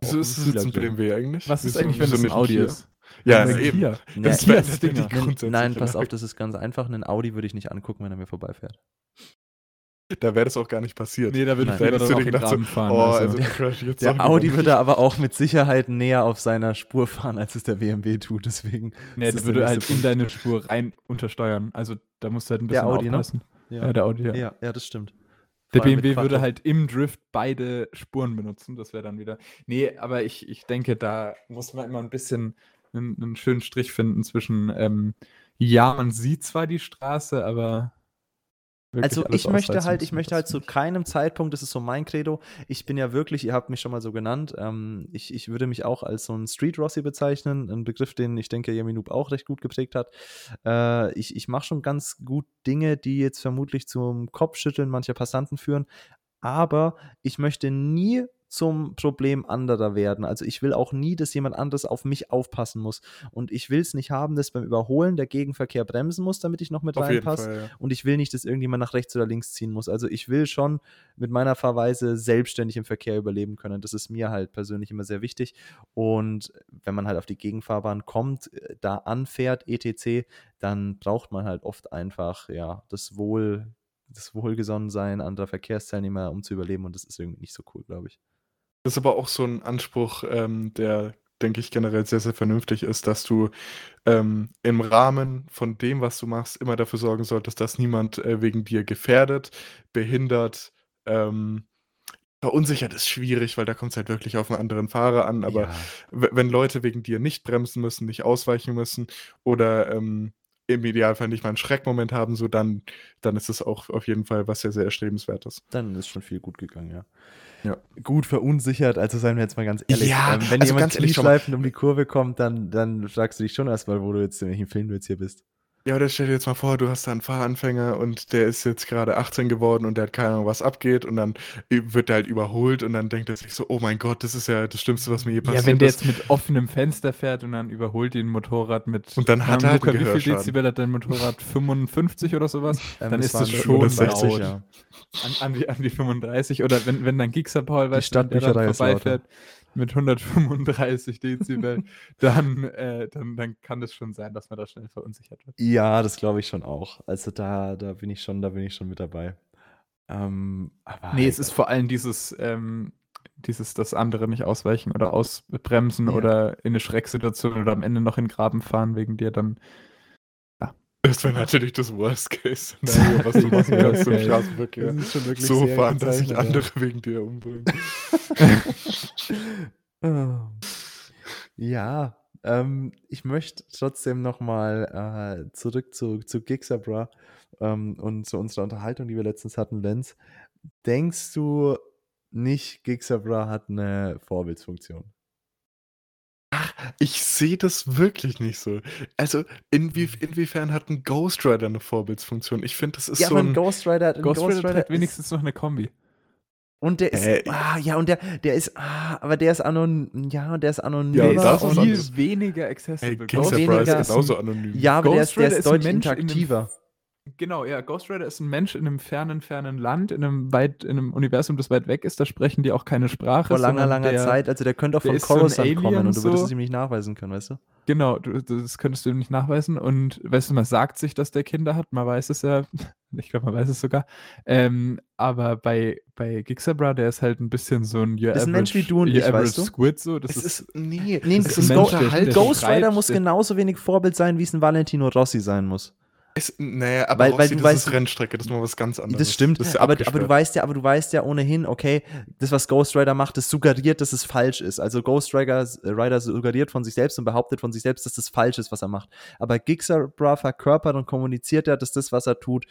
Wieso ist das jetzt ein. BMW eigentlich? Was ist eigentlich, wenn es ein nicht Audi ist? Ja, Ein eben. Kia. Das Kia ja Stinger. die Nein, pass auf, das ist ganz einfach. Einen Audi würde ich nicht angucken, wenn er mir vorbeifährt. Da wäre das auch gar nicht passiert. Nee, da würde Nein. ich Da dann auch den Graben fahren. oh, also. also Der Audi würde aber auch mit Sicherheit näher auf seiner Spur fahren, als es der BMW tut. Deswegen. nee, das der ist würde der halt in deine Spur rein untersteuern. Also da musst du halt ein Der bisschen Audi, ne? aufpassen. Ja, Ja, der Audi, ja. ja, ja, das stimmt. Der BMW würde halt im Drift beide Spuren benutzen. Das wäre dann wieder. Nee, aber ich, ich denke, da muss man immer ein bisschen einen, einen schönen Strich finden zwischen, ähm, ja, man sieht zwar die Straße, aber. Also ich möchte halt, ich möchte halt zu keinem Zeitpunkt, das ist so mein Credo, ich bin ja wirklich, ihr habt mich schon mal so genannt, ähm, ich, ich würde mich auch als so ein Street Rossi bezeichnen, ein Begriff, den ich denke, Yemi Noob auch recht gut geprägt hat. Äh, ich ich mache schon ganz gut Dinge, die jetzt vermutlich zum Kopfschütteln mancher Passanten führen, aber ich möchte nie zum Problem anderer werden. Also ich will auch nie, dass jemand anderes auf mich aufpassen muss. Und ich will es nicht haben, dass beim Überholen der Gegenverkehr bremsen muss, damit ich noch mit Auf reinpasse. Fall, ja. Und ich will nicht, dass irgendjemand nach rechts oder links ziehen muss. Also ich will schon mit meiner Fahrweise selbstständig im Verkehr überleben können. Das ist mir halt persönlich immer sehr wichtig. Und wenn man halt auf die Gegenfahrbahn kommt, äh, da anfährt, etc., dann braucht man halt oft einfach, ja, das Wohl, das Wohlgesonnensein anderer Verkehrsteilnehmer, um zu überleben. Und das ist irgendwie nicht so cool, glaube ich. Das ist aber auch so ein Anspruch, ähm, der, denke ich, generell sehr, sehr vernünftig ist, dass du ähm, im Rahmen von dem, was du machst, immer dafür sorgen solltest, dass niemand äh, wegen dir gefährdet, behindert, ähm, verunsichert ist schwierig, weil da kommt es halt wirklich auf einen anderen Fahrer an. Aber ja. wenn Leute wegen dir nicht bremsen müssen, nicht ausweichen müssen oder ähm, im Idealfall nicht mal einen Schreckmoment haben, so dann, dann ist es auch auf jeden Fall was sehr, sehr erstrebenswertes. Dann ist schon viel gut gegangen, ja. Ja. Gut verunsichert, also seien wir jetzt mal ganz ehrlich. Ja, ähm, wenn also jemand ganz ehrlich, um die Kurve kommt, dann, dann fragst du dich schon erstmal, wo du jetzt, in welchem Film du jetzt hier bist. Ja, oder stell dir jetzt mal vor, du hast da einen Fahranfänger und der ist jetzt gerade 18 geworden und der hat keine Ahnung, was abgeht und dann wird er halt überholt und dann denkt er sich so, oh mein Gott, das ist ja das Schlimmste, was mir je passiert Ja, wenn der ist. jetzt mit offenem Fenster fährt und dann überholt ihn ein Motorrad mit. Und dann hat er halt Luca, wie viel. Dezibel hat dein Motorrad? 55 oder sowas? Ähm, dann ist das schon 60, laut. ja. An, an, die, an die 35. Oder wenn, wenn dann Gixer Paul, weißt du, der dann ist lauter. Mit 135 Dezibel, dann, äh, dann, dann kann es schon sein, dass man da schnell verunsichert wird. Ja, das glaube ich schon auch. Also da, da bin ich schon, da bin ich schon mit dabei. Ähm, aber Nee, halt es ist vor allem dieses, ähm, dieses, dass andere nicht ausweichen oder ausbremsen Ja. oder in eine Schrecksituation oder am Ende noch in den Graben fahren wegen dir, dann Das wäre natürlich das Worst-Case-Szenario, was du machen kannst im. Straßenverkehr. ist schon wirklich So fahren, dass sich andere wegen dir umbringen. ja. ja, ähm, ich möchte trotzdem noch mal äh, zurück zu, zu Gixabra ähm, und zu unserer Unterhaltung, die wir letztens hatten, Lenz. Denkst du nicht, Gixabra hat eine Vorbildsfunktion? Ich sehe das wirklich nicht so. Also, inwie, inwiefern hat ein Ghost Rider eine Vorbildsfunktion? Ich finde, das ist ja, so aber ein ein. Ghost Rider, ein Ghost, Rider trägt ist- wenigstens noch eine Kombi. Und der ist, Äh, ah, ja, und der, der ist, ah, aber der ist anonym, ja, der ist anonym. Ja, Der das ist viel weniger Hey, accessible. Gangster Ghost Bra ist genauso anonym. Ja, aber der ist, Ghost der Rider ist ist ein deutlich interaktiver. Genau, ja, Ghost Rider ist ein Mensch in einem fernen, fernen Land, in einem weit, in einem Universum, das weit weg ist, da sprechen die auch keine Sprache. Vor langer, langer der, Zeit. Also der könnte auch der von ist so Coruscant kommen und du würdest so. es ihm nicht nachweisen können, weißt du? Genau, du, das könntest du ihm nicht nachweisen. Und weißt du, man sagt sich, dass der Kinder hat, man weiß es ja, ich glaube, man weiß es sogar. Ähm, aber bei, bei Gixabra, der ist halt ein bisschen so ein Your Das ist ein Mensch wie du und ich, average weißt du? Squid, so. Das Es ist, ist. Nee, Nee, das ist ein Go- Unterhaltung. Ghost Rider muss der- genauso wenig Vorbild sein, wie es ein Valentino Rossi sein muss. Es, naja, aber Weil- weil du das weißt- ist Rennstrecke, das ist mal was ganz anderes. Das stimmt, ist ja aber, aber du weißt ja, aber du weißt ja ohnehin, okay, das, was Ghost Rider macht, das suggeriert, dass es falsch ist. Also Ghost Rider, Rider suggeriert von sich selbst und behauptet von sich selbst, dass das falsch ist, was er macht. Aber Gixabra verkörpert und kommuniziert ja, dass das, was er tut,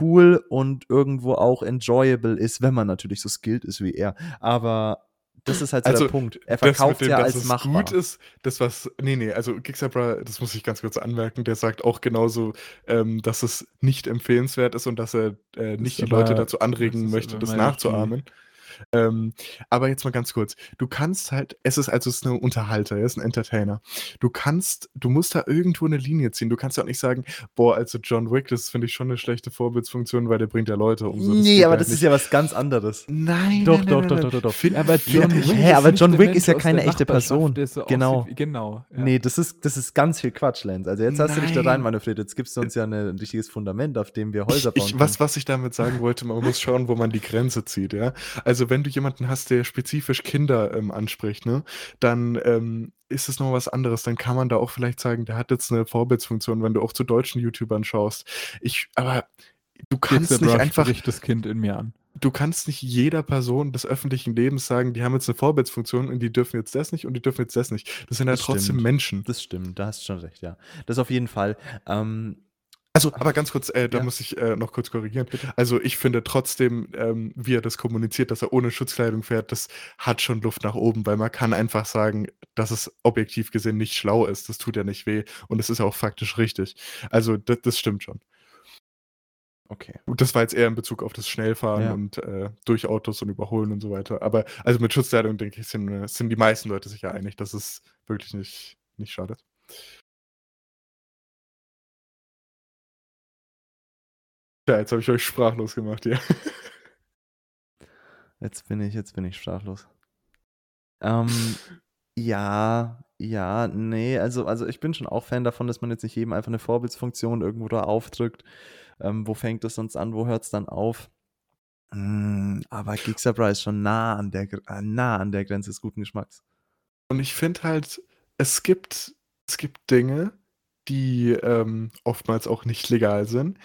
cool und irgendwo auch enjoyable ist, wenn man natürlich so skilled ist wie er. Aber das ist halt so Also, der Punkt. Er verkauft dem, ja dass als es machbar. gut ist, das was, nee, nee, also Gixabra, das muss ich ganz kurz anmerken, der sagt auch genauso, ähm, dass es nicht empfehlenswert ist und dass er äh, nicht die aber- Leute dazu anregen das möchte, das nachzuahmen. Ähm, aber jetzt mal ganz kurz. Du kannst halt, es ist also es ist ein Unterhalter, er ist ein Entertainer. Du kannst, du musst da irgendwo eine Linie ziehen. Du kannst ja auch nicht sagen, boah, also John Wick, das finde ich schon eine schlechte Vorbildsfunktion, weil der bringt ja Leute um. So, nee, aber das nicht. ist ja was ganz anderes. Nein, doch, nein, doch, nein, doch, nein, doch, doch, doch. Find, aber John ja, Wick, hä, aber ist John Wick ist ja keine echte Person. So Genau. aussieht wie- Genau. Ja. Nee, das ist, das ist ganz viel Quatsch, Lenz. Also jetzt hast du dich da rein manövriert. Jetzt gibst du uns ja eine, ein richtiges Fundament, auf dem wir Häuser bauen Ich, was, können. was ich damit sagen wollte, man muss schauen, wo man die Grenze zieht, ja. Also wenn du jemanden hast, der spezifisch Kinder ähm, anspricht, ne, dann ähm, ist es noch was anderes. Dann kann man da auch vielleicht sagen, der hat jetzt eine Vorbildsfunktion, wenn du auch zu deutschen YouTubern schaust. Ich, aber du kannst nicht Brush einfach, das Kind in mir an. du kannst nicht jeder Person des öffentlichen Lebens sagen, die haben jetzt eine Vorbildsfunktion und die dürfen jetzt das nicht und die dürfen jetzt das nicht. Das sind ja Das trotzdem stimmt. Menschen. Das stimmt, da hast du schon recht, ja. Das auf jeden Fall. Ähm, Also, aber ganz kurz, äh, da Ja. muss ich äh, noch kurz korrigieren. Also, ich finde trotzdem, ähm, wie er das kommuniziert, dass er ohne Schutzkleidung fährt, das hat schon Luft nach oben, weil man kann einfach sagen, dass es objektiv gesehen nicht schlau ist. Das tut ja nicht weh und es ist auch faktisch richtig. Also, das, stimmt schon. okay. Und das war jetzt eher in Bezug auf das Schnellfahren Ja. und äh, durch Autos und Überholen und so weiter. Aber also mit Schutzkleidung, denke ich, sind, äh, sind die meisten Leute sich ja einig, dass es wirklich nicht, nicht schadet. Ja, jetzt habe ich euch sprachlos gemacht hier. Jetzt bin ich, jetzt bin ich sprachlos. Ähm, ja, ja, nee, also, also ich bin schon auch Fan davon, dass man jetzt nicht jedem einfach eine Vorbildsfunktion irgendwo da aufdrückt. Ähm, wo fängt es sonst an, wo hört es dann auf? Mm, aber Geeksabra ist schon nah an der, äh, nah an der Grenze des guten Geschmacks. Und ich finde halt, es gibt, es gibt Dinge, die ähm, oftmals auch nicht legal sind,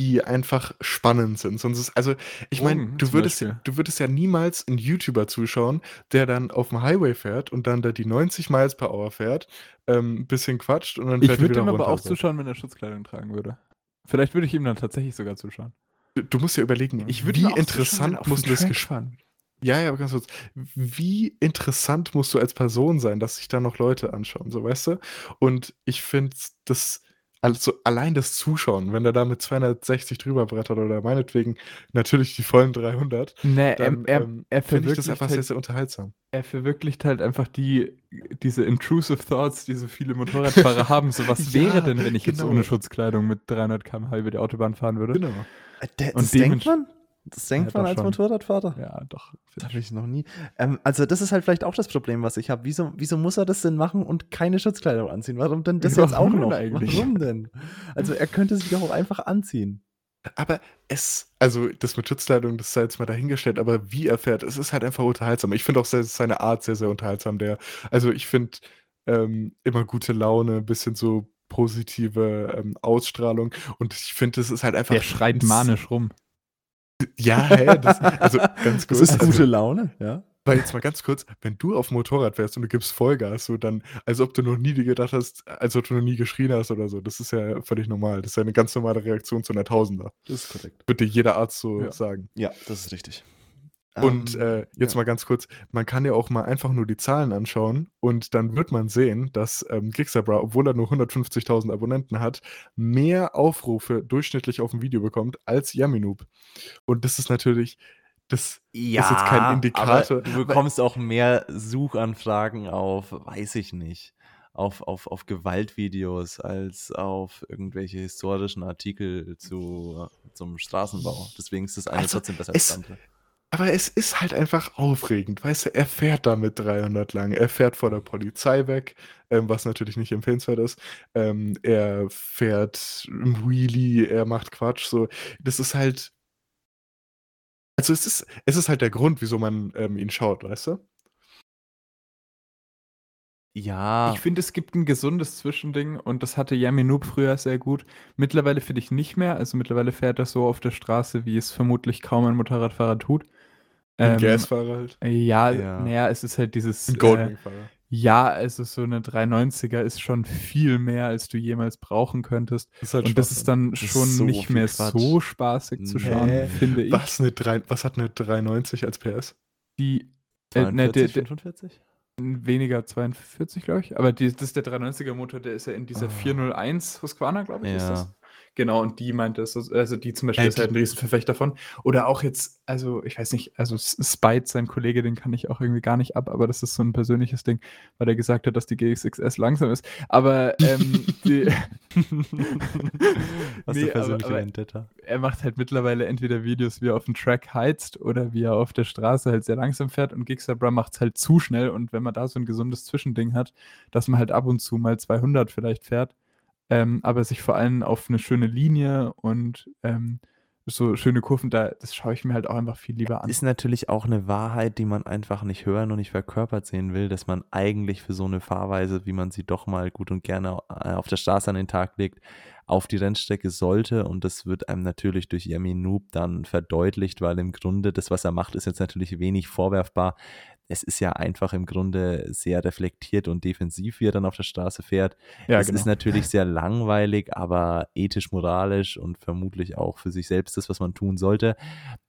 die einfach spannend sind. Sonst ist, also, ich meine, Drogen du würdest, Beispiel. du würdest ja niemals einen YouTuber zuschauen, der dann auf dem Highway fährt und dann da die 90 Miles per Hour fährt, ähm, ein bisschen quatscht und dann Ich fährt er würde ihm aber auch zuschauen, wenn er Schutzkleidung tragen würde. Vielleicht würde ich ihm dann tatsächlich sogar zuschauen. Du- Du musst ja überlegen, Ich würde wie interessant er muss das fahren. Ja, ja, aber ganz kurz. Wie interessant musst du als Person sein, dass sich da noch Leute anschauen, so weißt du? Und ich finde das, also allein das Zuschauen, wenn der da mit 260 drüber brettert oder meinetwegen natürlich die vollen 300, Nee, dann er, er, ähm, er, finde ich das einfach sehr, halt, sehr unterhaltsam. er verwirklicht halt einfach die, diese intrusive Thoughts, die so viele Motorradfahrer haben. So, was Ja, wäre denn, wenn ich jetzt genau. ohne Schutzkleidung mit 300 km/h über die Autobahn fahren würde? Genau. Der- Und das denkt man? Das denkt Ja, man als schon. Motorradfahrer? Ja, doch. Das habe ich noch nie. Ähm, also, das ist halt vielleicht auch das Problem, was ich habe. Wieso, wieso muss er das denn machen und keine Schutzkleidung anziehen? Warum denn das jetzt auch Warum noch? eigentlich? Warum denn? Also, er könnte sich doch auch einfach anziehen. Aber es, also das mit Schutzkleidung, das sei jetzt mal dahingestellt, aber wie er fährt, es ist halt einfach unterhaltsam. Ich finde auch sehr, seine Art sehr, sehr unterhaltsam. Der, also ich finde ähm, immer gute Laune, ein bisschen so positive ähm, Ausstrahlung und ich finde, es ist halt einfach. Der schreit manisch rum. Ja, hä, das, also ganz Das kurz. ist also, gute Laune, ja. Weil jetzt mal ganz kurz, wenn du auf dem Motorrad fährst und du gibst Vollgas, so dann, als ob du noch nie gedacht hast, als ob du noch nie geschrien hast oder so, das ist ja völlig normal. Das ist ja eine ganz normale Reaktion zu einer Tausender. Das ist korrekt. Würde jeder Arzt so Ja. sagen. Ja, das ist richtig. Und Ähm, äh, jetzt ja. mal ganz kurz, man kann ja auch mal einfach nur die Zahlen anschauen und dann wird man sehen, dass ähm, Gixabra, obwohl er nur 150.000 Abonnenten hat, mehr Aufrufe durchschnittlich auf ein Video bekommt als Yaminoob. Und das ist natürlich, das Ja, ist jetzt kein Indikator. Du bekommst auch mehr Suchanfragen auf, weiß ich nicht, auf, auf, auf Gewaltvideos als auf irgendwelche historischen Artikel zu, zum Straßenbau. Deswegen ist das eine Also, trotzdem besser als das andere. Aber es ist halt einfach aufregend, weißt du, er fährt da mit 300 lang, er fährt vor der Polizei weg, ähm, was natürlich nicht empfehlenswert ist, ähm, er fährt im Wheelie, er macht Quatsch, so, das ist halt, also es ist, es ist halt der Grund, wieso man ähm, ihn schaut, weißt du? Ja, Ich finde, es gibt ein gesundes Zwischending und das hatte Yami Noob früher sehr gut. Mittlerweile finde ich nicht mehr. Also mittlerweile fährt er so auf der Straße, wie es vermutlich kaum ein Motorradfahrer tut. Ein Ähm, Gasfahrer halt, Ja, Ja. naja, es ist halt dieses. ein Äh, Goldwing-Fahrer. ja, also so eine 390er ist schon viel mehr, als du jemals brauchen könntest. Das ist halt Und das ist dann Das ist schon so nicht mehr Quatsch. so spaßig zu schauen, Nee. finde ich. was, eine 3, was hat eine 390 als PS? Die äh, ne, 42, der, der, 45? weniger 42, glaube ich. Aber die, das ist der 390er Motor, der ist ja in dieser Ah. 401 Husqvarna, glaube ich, ist das. Genau, und die meinte es, also die zum Beispiel Äh, ist halt ein Riesenverfechter davon. Oder auch jetzt, also ich weiß nicht, also Spite, sein Kollege, den kann ich auch irgendwie gar nicht ab, aber das ist so ein persönliches Ding, weil er gesagt hat, dass die GXXS langsam ist. Aber ähm, die, Hast Nee, du persönliche aber- aber- er macht halt mittlerweile entweder Videos, wie er auf dem Track heizt oder wie er auf der Straße halt sehr langsam fährt und Gixabra macht es halt zu schnell und wenn man da so ein gesundes Zwischending hat, dass man halt ab und zu mal 200 vielleicht fährt, ähm, aber sich vor allem auf eine schöne Linie und ähm, so schöne Kurven, da, das schaue ich mir halt auch einfach viel lieber an. Ist natürlich auch eine Wahrheit, die man einfach nicht hören und nicht verkörpert sehen will, dass man eigentlich für so eine Fahrweise, wie man sie doch mal gut und gerne äh, auf der Straße an den Tag legt, auf die Rennstrecke sollte. Und das wird einem natürlich durch Yemi Noob dann verdeutlicht, weil im Grunde das, was er macht, ist jetzt natürlich wenig vorwerfbar. Es ist ja einfach im Grunde sehr reflektiert und defensiv, wie er dann auf der Straße fährt. ja, es genau. ist natürlich sehr langweilig, aber ethisch, moralisch und vermutlich auch für sich selbst das, was man tun sollte.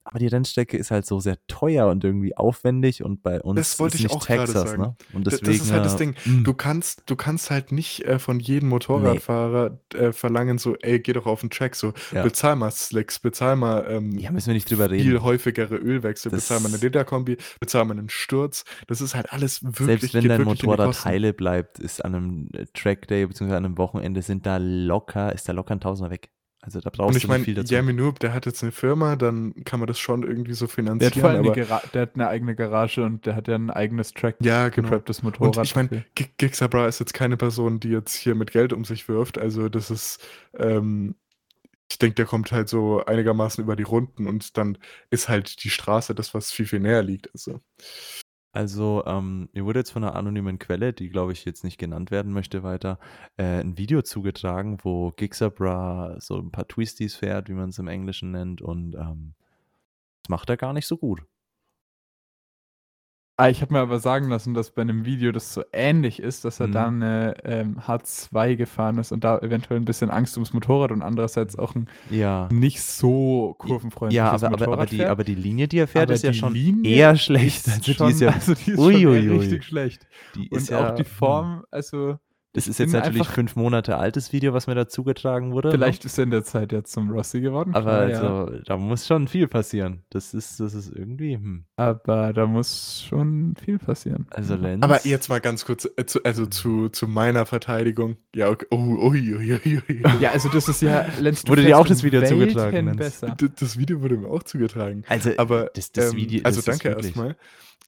Aber die Rennstrecke ist halt so sehr teuer und irgendwie aufwendig und bei uns Das wollte ist ich nicht auch Texas, sagen. ne? Und deswegen, das ist halt das äh, Ding. mh, Du kannst, du kannst halt nicht äh, von jedem Motorradfahrer äh, verlangen, so, ey, geh doch auf den Track, so, Ja. bezahl mal Slicks, bezahl mal ähm, ja, müssen wir nicht drüber viel reden. häufigere Ölwechsel, Das- bezahl mal eine Lederkombi, bezahl mal einen Sturz. Das ist halt alles wirklich, Selbst wenn dein Motorrad heile bleibt, ist an einem äh, Trackday bzw. an einem Wochenende sind da locker, ist da locker ein Tausender weg. Also da Und brauchst ich du meine, nicht viel dazu. Jeremy Noob, der hat jetzt eine Firma, dann kann man das schon irgendwie so Der hat, finanzieren. vor allem eine aber Gara der hat eine eigene Garage und der hat ja ein eigenes Track ja, genau. getrapptes Motorrad. Und ich meine. Gixabra ist jetzt keine Person, die jetzt hier mit Geld um sich wirft. Also das ist, ähm, ich denke, der kommt halt so einigermaßen über die Runden und dann ist halt die Straße das, was viel, viel näher liegt. Also. Also, ähm, mir wurde jetzt von einer anonymen Quelle, die glaube ich jetzt nicht genannt werden möchte, weiter, äh, ein Video zugetragen, wo Gixabra so ein paar Twisties fährt, wie man es im Englischen nennt, und ähm, das macht er gar nicht so gut. Ah, ich habe mir aber sagen lassen, dass bei einem Video das so ähnlich ist, dass er Mhm. da eine ähm, H2 gefahren ist und da eventuell ein bisschen Angst ums Motorrad und andererseits auch ein Ja. nicht so kurvenfreundliches Ja, aber, aber, Motorrad aber, die, fährt. aber die Linie, die er fährt, Aber ist ja die schon Linie eher schlecht. ist Also, schon, die ist ja, also die ist Ui, ui, ui. richtig schlecht. die Und ja, auch die hm. Form, also Das ist jetzt natürlich fünf Monate altes Video, was mir da zugetragen wurde. ne? vielleicht ist er in der Zeit jetzt zum Rossi geworden. Aber ja. also, da muss schon viel passieren. Das ist, das ist irgendwie, hm. aber da muss schon viel passieren. Also Lenz. Aber jetzt mal ganz kurz, äh, zu, also zu, zu meiner Verteidigung. Ja, okay. Oh, ui, ui, ui, ui. Ja, also das ist ja, Lenz, du Wurde dir auch das Video Welten zugetragen, Lenz? besser. Das Video wurde mir auch zugetragen. also, Aber das, das ähm, Video, also das danke erstmal.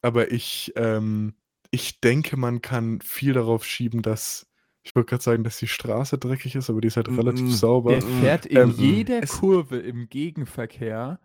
Aber ich, ähm, ich denke, man kann viel darauf schieben, dass ich wollte gerade sagen, dass die Straße dreckig ist, aber die ist halt Mm, relativ mm. sauber. Der fährt in Ähm, jeder es- Kurve im Gegenverkehr,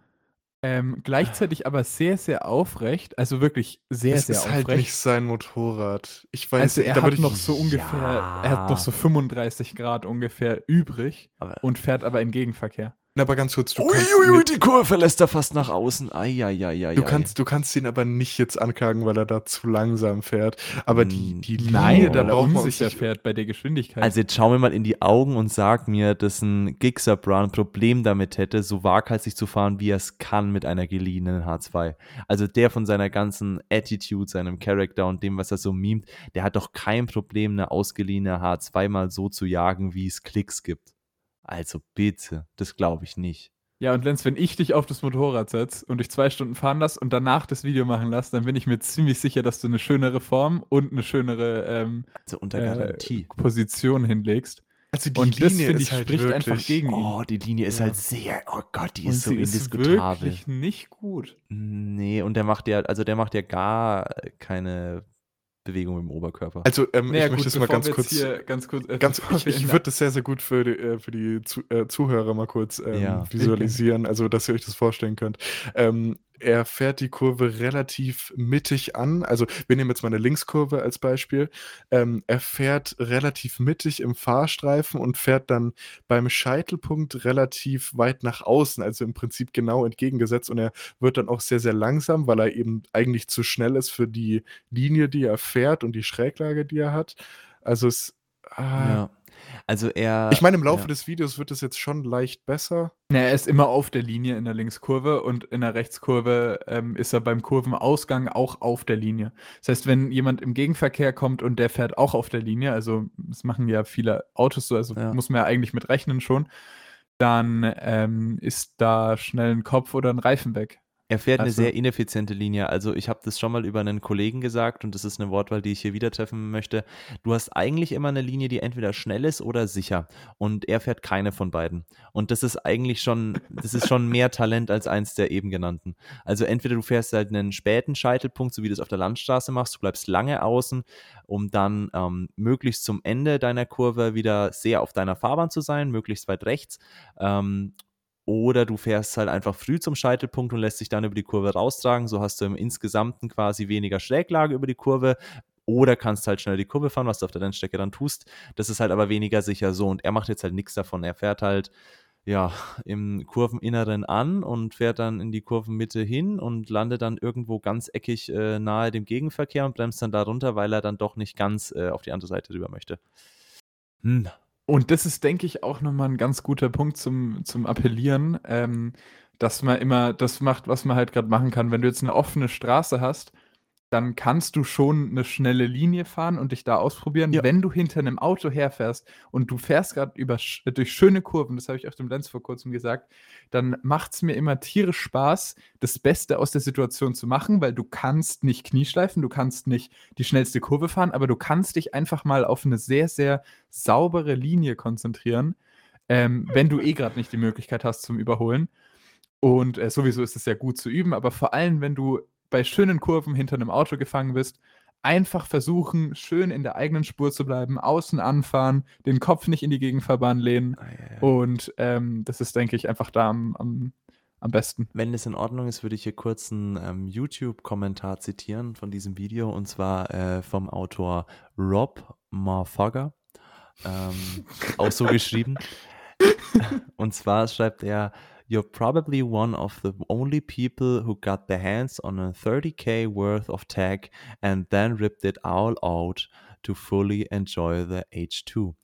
ähm, gleichzeitig aber sehr, sehr aufrecht, also wirklich sehr, es sehr ist aufrecht. halt nicht sein Motorrad. Ich weiß also nicht, er da hat noch so ungefähr, er hat noch so 35 Grad ungefähr übrig Aber, und fährt aber im Gegenverkehr. Na, aber ganz kurz, du ui, kannst, ui, ui, die Kurve lässt er fast nach außen. Eieieiei. du kannst, du kannst ihn aber nicht jetzt anklagen, weil er da zu langsam fährt. Aber die, Mm, die Linie, Nein, da braucht man nicht, fährt bei der Geschwindigkeit. Also jetzt schau mir mal in die Augen und sag mir, dass ein Gixer Brown ein Problem damit hätte, so waghalsig zu fahren, wie er es kann mit einer geliehenen H2. Also der von seiner ganzen Attitude, seinem Charakter und dem, was er so mimt, der hat doch kein Problem, eine ausgeliehene H2 mal so zu jagen, wie es Klicks gibt. Also bitte, das glaube ich nicht. ja, und Lenz, wenn ich dich auf das Motorrad setze und dich zwei Stunden fahren lasse und danach das Video machen lasse, dann bin ich mir ziemlich sicher, dass du eine schönere Form und eine schönere ähm, Also unter äh, Garantie. Position hinlegst. Also die Und das, Linie finde ist ich, halt spricht wirklich, einfach gegen ihn. Oh, die Linie ist Ja. halt sehr, oh Gott, die und ist so sie ist indiskutabel. wirklich nicht gut. Nee, und der macht ja, also der macht ja gar keine Bewegung im Oberkörper. Also ähm, Naja, ich möchte das mal ganz kurz, hier ganz kurz, äh, ganz, ich, ich würde das sehr, sehr gut für die, äh, für die Zu, äh, Zuhörer mal kurz ähm, Ja. visualisieren, also dass ihr euch das vorstellen könnt. Ähm, er fährt die Kurve relativ mittig an. Also wir nehmen jetzt mal eine Linkskurve als Beispiel. Ähm, er fährt relativ mittig im Fahrstreifen und fährt dann beim Scheitelpunkt relativ weit nach außen, also im Prinzip genau entgegengesetzt. Und er wird dann auch sehr, sehr langsam, weil er eben eigentlich zu schnell ist für die Linie, die er fährt und die Schräglage, die er hat. Also es. Ah, ja. Also er. Ich meine, im Laufe ja. des Videos wird es jetzt schon leicht besser. Ja, er ist immer auf der Linie in der Linkskurve und in der Rechtskurve ähm, ist er beim Kurvenausgang auch auf der Linie. Das heißt, wenn jemand im Gegenverkehr kommt und der fährt auch auf der Linie, also das machen ja viele Autos so, also Ja. muss man ja eigentlich mit rechnen schon, dann ähm, ist da schnell ein Kopf oder ein Reifen weg. Er fährt eine Also- sehr ineffiziente Linie. Also ich habe das schon mal über einen Kollegen gesagt und das ist eine Wortwahl, die ich hier wieder treffen möchte. Du hast eigentlich immer eine Linie, die entweder schnell ist oder sicher. Und er fährt keine von beiden. Und das ist eigentlich schon, das ist schon mehr Talent als eins der eben genannten. Also entweder du fährst halt einen späten Scheitelpunkt, so wie du es auf der Landstraße machst, du bleibst lange außen, um dann ähm, möglichst zum Ende deiner Kurve wieder sehr auf deiner Fahrbahn zu sein, möglichst weit rechts. Ähm, oder du fährst halt einfach früh zum Scheitelpunkt und lässt dich dann über die Kurve raustragen. So hast du im Insgesamten quasi weniger Schräglage über die Kurve. Oder kannst halt schnell die Kurve fahren, was du auf der Rennstrecke dann tust. Das ist halt aber weniger sicher so. Und er macht jetzt halt nichts davon. Er fährt halt ja im Kurveninneren an und fährt dann in die Kurvenmitte hin und landet dann irgendwo ganz eckig äh, nahe dem Gegenverkehr und bremst dann da runter, weil er dann doch nicht ganz äh, auf die andere Seite rüber möchte. Hm. Und das ist, denke ich, auch nochmal ein ganz guter Punkt zum, zum Appellieren, ähm, dass man immer das macht, was man halt gerade machen kann. Wenn du jetzt eine offene Straße hast, dann kannst du schon eine schnelle Linie fahren und dich da ausprobieren. Ja. Wenn du hinter einem Auto herfährst und du fährst gerade sch- durch schöne Kurven, das habe ich auch dem Lenz vor kurzem gesagt, dann macht es mir immer tierisch Spaß, das Beste aus der Situation zu machen, weil du kannst nicht Knieschleifen, du kannst nicht die schnellste Kurve fahren, aber du kannst dich einfach mal auf eine sehr, sehr saubere Linie konzentrieren, ähm, wenn du eh gerade nicht die Möglichkeit hast zum Überholen. Und äh, sowieso ist es ja gut zu üben, aber vor allem, wenn du bei schönen Kurven hinter einem Auto gefangen bist, einfach versuchen, schön in der eigenen Spur zu bleiben, außen anfahren, den Kopf nicht in die Gegenfahrbahn lehnen. Und ähm, das ist, denke ich, einfach da am, am, am besten. Wenn es in Ordnung ist, würde ich hier kurz einen ähm, YouTube-Kommentar zitieren von diesem Video und zwar äh, vom Autor Rob Marfogger. Ähm, auch so geschrieben. Und zwar schreibt er: You're probably one of the only people who got their hands on a 30k worth of tag and then ripped it all out to fully enjoy the H2.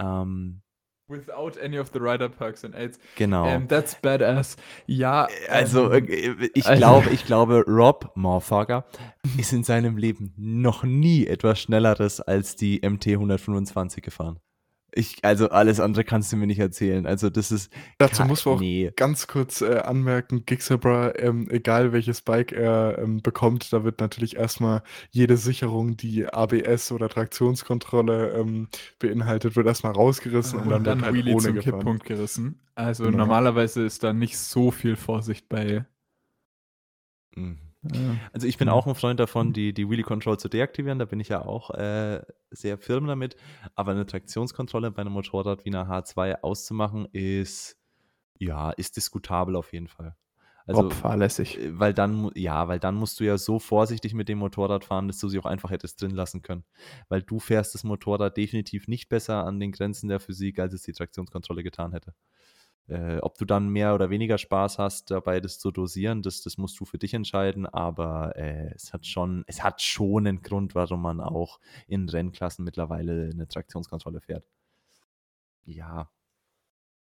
Ähm, Without any of the rider perks and aids. genau. Ähm, that's badass. Ja, Also, ähm, äh, ich also- glaube, ich glaube, Rob Morfager ist in seinem Leben noch nie etwas Schnelleres als die MT 125 gefahren. Ich, also alles andere kannst du mir nicht erzählen. Also das ist Dazu muss man auch nee. ganz kurz äh, anmerken, Gixabra, ähm, egal welches Bike er ähm, bekommt, da wird natürlich erstmal jede Sicherung, die ABS oder Traktionskontrolle ähm, beinhaltet, wird erstmal rausgerissen und, und dann, wird halt Wheelie ohne zum gefahren. Kipppunkt gerissen. Also Genau. normalerweise ist da nicht so viel Vorsicht bei. Mhm. Also ich bin auch ein Freund davon, die, die Wheelie Control zu deaktivieren. Da bin ich ja auch äh, sehr firm damit. Aber eine Traktionskontrolle bei einem Motorrad wie einer H2 auszumachen, ist ja, ist diskutabel auf jeden Fall. Also Rob fahrlässig. Äh, Weil dann, ja, weil dann musst du ja so vorsichtig mit dem Motorrad fahren, dass du sie auch einfach hättest drin lassen können. Weil du fährst das Motorrad definitiv nicht besser an den Grenzen der Physik, als es die Traktionskontrolle getan hätte. Äh, ob du dann mehr oder weniger Spaß hast, dabei das zu dosieren, das, das musst du für dich entscheiden, aber äh, es hat schon, es hat schon einen Grund, warum man auch in Rennklassen mittlerweile eine Traktionskontrolle fährt. Ja.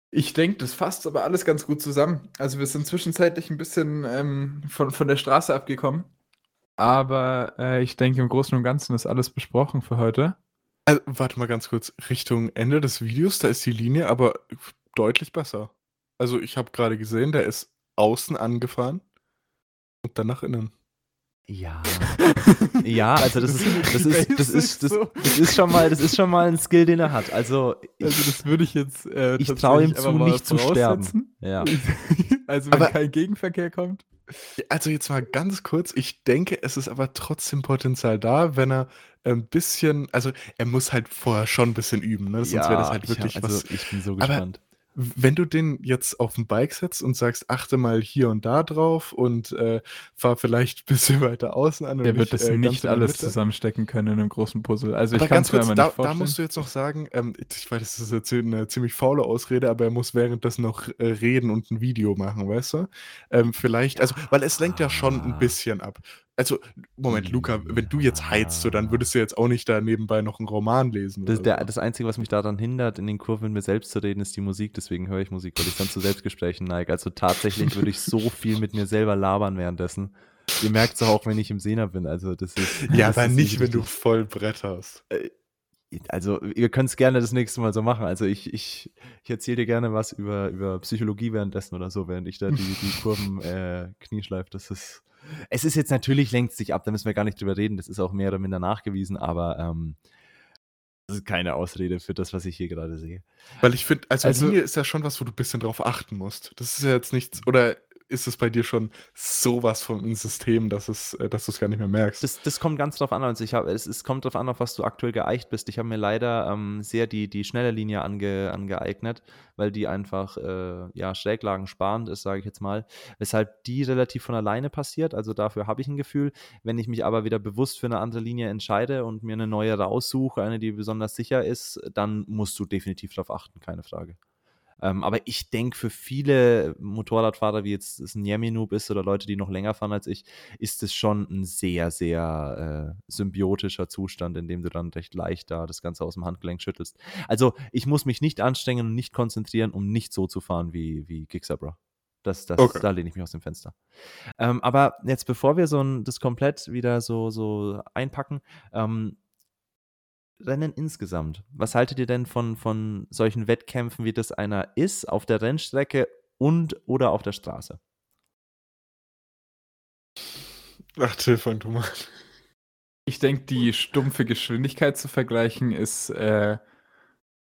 Ich denke, das fasst aber alles ganz gut zusammen. Also wir sind zwischenzeitlich ein bisschen ähm, von, von der Straße abgekommen. Aber äh, ich denke, im Großen und Ganzen ist alles besprochen für heute. Also, warte mal ganz kurz, Richtung Ende des Videos, da ist die Linie aber deutlich besser. Also ich habe gerade gesehen, der ist außen angefahren und dann nach innen. Ja. Ja, also das ist, das ist, das ist, das, das ist schon mal, das ist schon mal ein Skill, den er hat. Also, ich, Also das würde ich jetzt äh, Ich trau ihm zu, nicht zu sterben. ja. Also wenn Aber- kein Gegenverkehr kommt. Also jetzt mal ganz kurz, ich denke, es ist aber trotzdem Potenzial da, wenn er ein bisschen, also er muss halt vorher schon ein bisschen üben, ne? sonst wäre das halt ich wirklich hab, was. also, ich bin so Aber gespannt. Wenn du den jetzt auf ein Bike setzt und sagst, achte mal hier und da drauf und äh, fahr vielleicht ein bisschen weiter außen an. Der wird das äh, nicht alles Mitte. zusammenstecken können in einem großen Puzzle. Also Aber ich kann es mir kurz, da, nicht da vorstellen. musst du jetzt noch sagen, ähm, ich weiß, das ist jetzt eine ziemlich faule Ausrede, aber er muss währenddessen noch äh, reden und ein Video machen, weißt du? Ähm, vielleicht, also, weil es lenkt ja schon ein Ah. bisschen ab. Also, Moment, Luca, wenn du jetzt heizt, so, dann würdest du jetzt auch nicht da nebenbei noch einen Roman lesen. Das, der, so. das Einzige, was mich daran hindert, in den Kurven mit mir selbst zu reden, ist die Musik. Deswegen höre ich Musik, weil ich dann zu Selbstgesprächen neige. Also tatsächlich würde ich so viel mit mir selber labern währenddessen. Ihr merkt es auch, wenn ich im Sehner bin. Also das ist. ja, das aber ist nicht, wenn du voll Brett hast. Also, ihr könnt es gerne das nächste Mal so machen. Also, ich, ich, ich erzähle dir gerne was über, über Psychologie währenddessen oder so, während ich da die, die Kurven äh, knieschleife. Das ist. Es ist jetzt natürlich lenkt sich ab, da müssen wir gar nicht drüber reden. Das ist auch mehr oder minder nachgewiesen, aber ähm, das ist keine Ausrede für das, was ich hier gerade sehe. Weil ich finde, also, also Linie ist ja schon was, wo du ein bisschen drauf achten musst. Das ist ja jetzt nichts, oder ist es bei dir schon sowas von ein System, dass, es, äh, dass du es gar nicht mehr merkst? Das, das kommt ganz drauf an. Also ich hab, es, es kommt drauf an, auf was du aktuell geeicht bist. Ich habe mir leider ähm, sehr die, die schnelle Linie ange, angeeignet, weil die einfach äh, ja, Schräglagen sparend ist, sage ich jetzt mal. Weshalb die relativ von alleine passiert. Also dafür habe ich ein Gefühl. Wenn ich mich aber wieder bewusst für eine andere Linie entscheide und mir eine neue raussuche, eine, die besonders sicher ist, dann musst du definitiv darauf achten, keine Frage. Ähm, aber ich denke, für viele Motorradfahrer, wie jetzt es ein Yemi-Noob ist oder Leute, die noch länger fahren als ich, ist es schon ein sehr, sehr äh, symbiotischer Zustand, in dem du dann recht leicht da das Ganze aus dem Handgelenk schüttelst. Also ich muss mich nicht anstrengen und nicht konzentrieren, um nicht so zu fahren wie, wie Kicksabra. Das, das, okay. Da lehne ich mich aus dem Fenster. Ähm, aber jetzt, bevor wir so ein, das komplett wieder so, so einpacken, ähm, Rennen insgesamt. Was haltet ihr denn von, von solchen Wettkämpfen, wie das einer ist, auf der Rennstrecke und oder auf der Straße? Ach, Till, fang du mal. Ich denke, die stumpfe Geschwindigkeit zu vergleichen ist äh,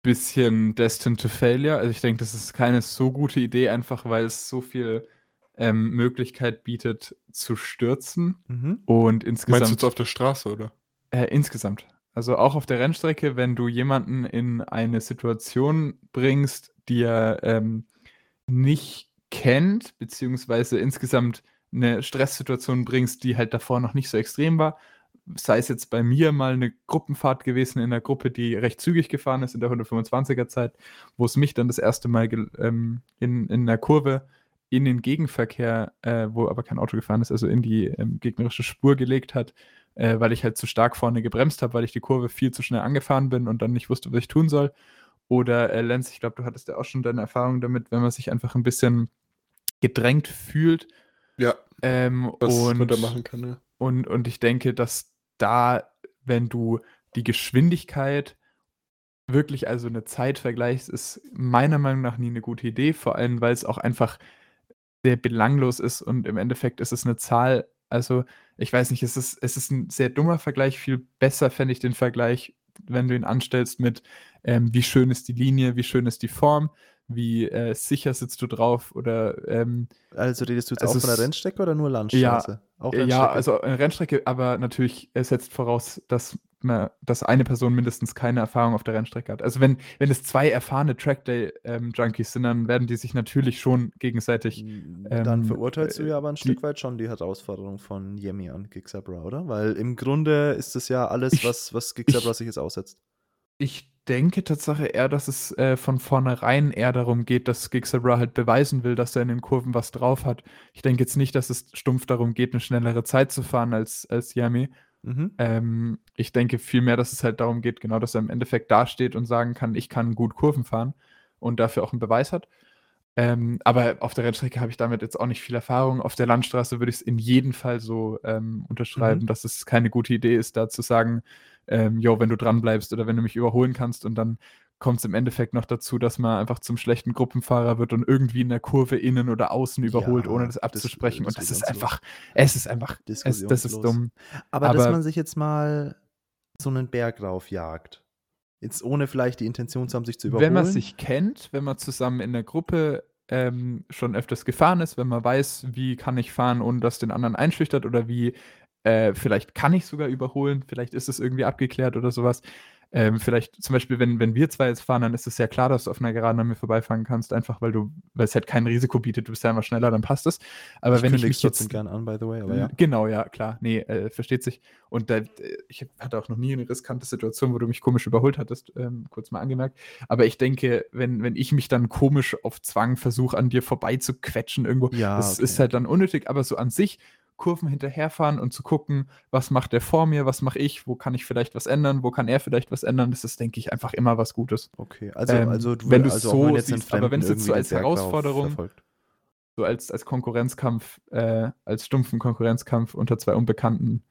bisschen destined to failure. Also ich denke, das ist keine so gute Idee, einfach weil es so viel ähm, Möglichkeit bietet zu stürzen. Mhm. Und insgesamt. Meinst du jetzt auf der Straße, oder? Äh, insgesamt. Also auch auf der Rennstrecke, wenn du jemanden in eine Situation bringst, die er ähm, nicht kennt, beziehungsweise insgesamt eine Stresssituation bringst, die halt davor noch nicht so extrem war, sei es jetzt bei mir mal eine Gruppenfahrt gewesen in einer Gruppe, die recht zügig gefahren ist in der 125er Zeit, wo es mich dann das erste Mal ähm, in, in einer Kurve in den Gegenverkehr, äh, wo aber kein Auto gefahren ist, also in die ähm, gegnerische Spur gelegt hat, äh, weil ich halt zu stark vorne gebremst habe, weil ich die Kurve viel zu schnell angefahren bin und dann nicht wusste, was ich tun soll. Oder äh, Lenz, ich glaube, du hattest ja auch schon deine Erfahrung damit, wenn man sich einfach ein bisschen gedrängt fühlt. Ja. Ähm, was und, man da machen kann, ja. Und, und ich denke, dass da, wenn du die Geschwindigkeit wirklich also eine Zeit vergleichst, ist meiner Meinung nach nie eine gute Idee, vor allem weil es auch einfach sehr belanglos ist und im Endeffekt ist es eine Zahl, also ich weiß nicht, es ist, es ist ein sehr dummer Vergleich. Viel besser fände ich den Vergleich, wenn du ihn anstellst mit, ähm, wie schön ist die Linie, wie schön ist die Form, wie äh, sicher sitzt du drauf oder. Ähm, also redest du jetzt auch von der Rennstrecke oder nur Landstraße? Ja, auch ja also eine Rennstrecke, aber natürlich es setzt voraus, dass man, dass eine Person mindestens keine Erfahrung auf der Rennstrecke hat. Also wenn, wenn es zwei erfahrene Trackday-Junkies ähm, sind, dann werden die sich natürlich schon gegenseitig. Ähm, dann verurteilst du ja aber ein Stück weit schon die Herausforderung von Yemi an Gixabra, oder? Weil im Grunde ist das ja alles, ich, was, was Gixabra sich jetzt aussetzt. Ich denke Tatsache eher, dass es äh, von vornherein eher darum geht, dass Gixabra halt beweisen will, dass er in den Kurven was drauf hat. Ich denke jetzt nicht, dass es stumpf darum geht, eine schnellere Zeit zu fahren als, als Yami, Mhm. Ähm, ich denke vielmehr, dass es halt darum geht, genau, dass er im Endeffekt dasteht und sagen kann, ich kann gut Kurven fahren und dafür auch einen Beweis hat. Ähm, aber auf der Rennstrecke habe ich damit jetzt auch nicht viel Erfahrung. Auf der Landstraße würde ich es in jedem Fall so ähm, unterschreiben, mhm. dass es keine gute Idee ist, da zu sagen, ähm, jo, wenn du dran bleibst oder wenn du mich überholen kannst und dann kommt es im Endeffekt noch dazu, dass man einfach zum schlechten Gruppenfahrer wird und irgendwie in der Kurve innen oder außen überholt, ja, ohne das abzusprechen. Das, das und das ist einfach, es ist einfach, es, das ist dumm. Aber, Aber, dass man sich jetzt mal so einen Berg raufjagt, jetzt ohne vielleicht die Intention zu haben, sich zu überholen. Wenn man sich kennt, wenn man zusammen in der Gruppe ähm, schon öfters gefahren ist, wenn man weiß, wie kann ich fahren, ohne dass den anderen einschüchtert oder wie äh, vielleicht kann ich sogar überholen, vielleicht ist es irgendwie abgeklärt oder sowas ähm, vielleicht zum Beispiel, wenn, wenn wir zwei jetzt fahren, dann ist es ja klar, dass du auf einer Geraden an mir vorbeifahren kannst, einfach weil du, weil es halt kein Risiko bietet, du bist ja immer schneller, dann passt es. Aber ich wenn ich mich jetzt gern an, by the way, aber ja. Genau, ja, klar, nee, äh, versteht sich. Und da, ich hatte auch noch nie eine riskante Situation, wo du mich komisch überholt hattest, ähm, kurz mal angemerkt. Aber ich denke, wenn, wenn ich mich dann komisch auf Zwang versuche, an dir vorbei zu quetschen irgendwo, ja, das okay. ist halt dann unnötig, aber so an sich Kurven hinterherfahren und zu gucken, was macht der vor mir, was mache ich, wo kann ich vielleicht was ändern, wo kann er vielleicht was ändern. Das ist, denke ich, einfach immer was Gutes. Okay, also, ähm, also du, wenn du also so jetzt siehst, aber wenn es jetzt so als Herausforderung, verfolgt. so als, als Konkurrenzkampf, äh, als stumpfen Konkurrenzkampf unter zwei Unbekannten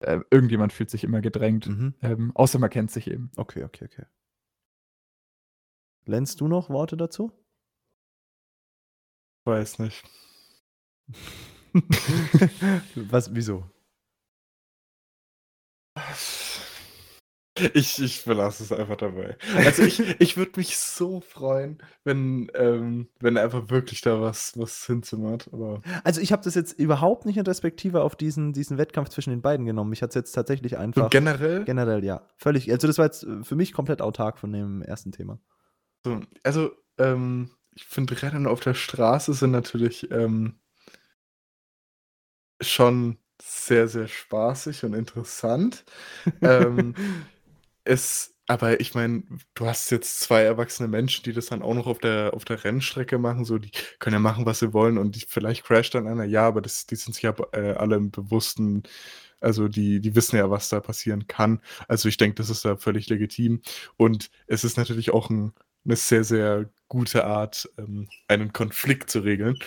äh, irgendjemand fühlt sich immer gedrängt. Mhm. Ähm, außer man kennt sich eben. Okay, okay, okay. Lenz, du noch Worte dazu? Weiß nicht. Was, wieso? Ich, ich belasse es einfach dabei. Also ich, ich würde mich so freuen, wenn, ähm, wenn einfach wirklich da was, was hinzimmert. Aber Also ich habe das jetzt überhaupt nicht in Respektive auf diesen, diesen Wettkampf zwischen den beiden genommen. Ich hatte es jetzt tatsächlich einfach. generell, generell, ja. Völlig. Also das war jetzt äh, für mich komplett autark von dem ersten Thema. so, also ähm, ich finde Rennen auf der Straße sind natürlich ähm, schon sehr, sehr spaßig und interessant. ähm, es, aber ich meine, du hast jetzt zwei erwachsene Menschen, die das dann auch noch auf der, auf der Rennstrecke machen. So, die können ja machen, was sie wollen und die, vielleicht crasht dann einer. Ja, aber das, die sind sich ja äh, alle im Bewussten, also die, die wissen ja, was da passieren kann. Also ich denke, das ist da völlig legitim. Und es ist natürlich auch ein, eine sehr, sehr gute Art, ähm, einen Konflikt zu regeln.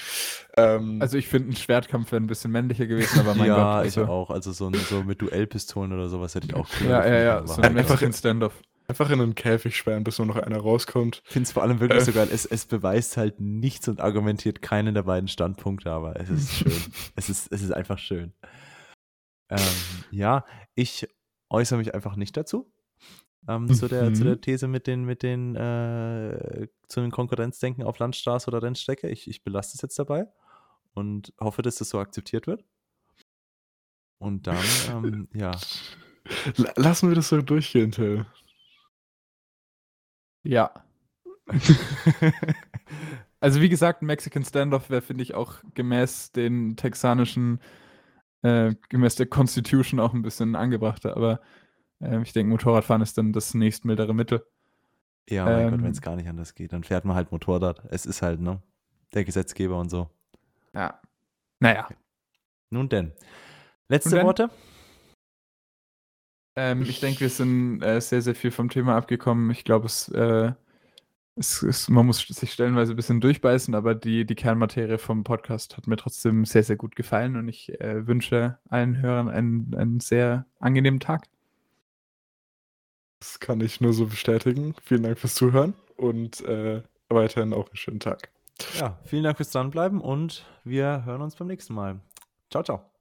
Ähm, Also ich finde, ein Schwertkampf wäre ein bisschen männlicher gewesen, aber mein ja, Gott. ich Also, auch. Also so, ein- so mit Duellpistolen oder sowas hätte ich auch cool ja, ja, ja. So ein einfach- Mexican Standoff. einfach in einen Käfig sperren, bis nur noch einer rauskommt. Ich finde es vor allem wirklich Äh. so geil. Es, es beweist halt nichts und argumentiert keinen der beiden Standpunkte, aber es ist schön. es, ist, es ist einfach schön. Ähm, ja, ich äußere mich einfach nicht dazu. Ähm, zu, der, zu Mhm. der These mit den, mit den, äh, zu den Konkurrenzdenken auf Landstraße oder Rennstrecke. Ich, ich belasse es jetzt dabei und hoffe, dass das so akzeptiert wird. Und dann, ähm, ja. La- Lassen wir das so durchgehen, Till. Ja. Also wie gesagt, ein Mexican Standoff wäre, finde ich, auch gemäß den texanischen, äh, gemäß der Constitution auch ein bisschen angebrachter. Aber äh, ich denke, Motorradfahren ist dann das nächstmildere Mittel. Ja, mein Gott, Ähm. wenn es gar nicht anders geht, dann fährt man halt Motorrad. Es ist halt, ne? Der Gesetzgeber und so. Ja. Naja. Nun denn. Letzte Nun denn? Worte? Ähm, ich denke, wir sind äh, sehr, sehr viel vom Thema abgekommen. Ich glaube, es, äh, es ist, man muss sich stellenweise ein bisschen durchbeißen, aber die, die Kernmaterie vom Podcast hat mir trotzdem sehr, sehr gut gefallen und ich äh, wünsche allen Hörern einen, einen sehr angenehmen Tag. Das kann ich nur so bestätigen. Vielen Dank fürs Zuhören und äh, weiterhin auch einen schönen Tag. Ja, vielen Dank fürs Dranbleiben und wir hören uns beim nächsten Mal. Ciao, ciao.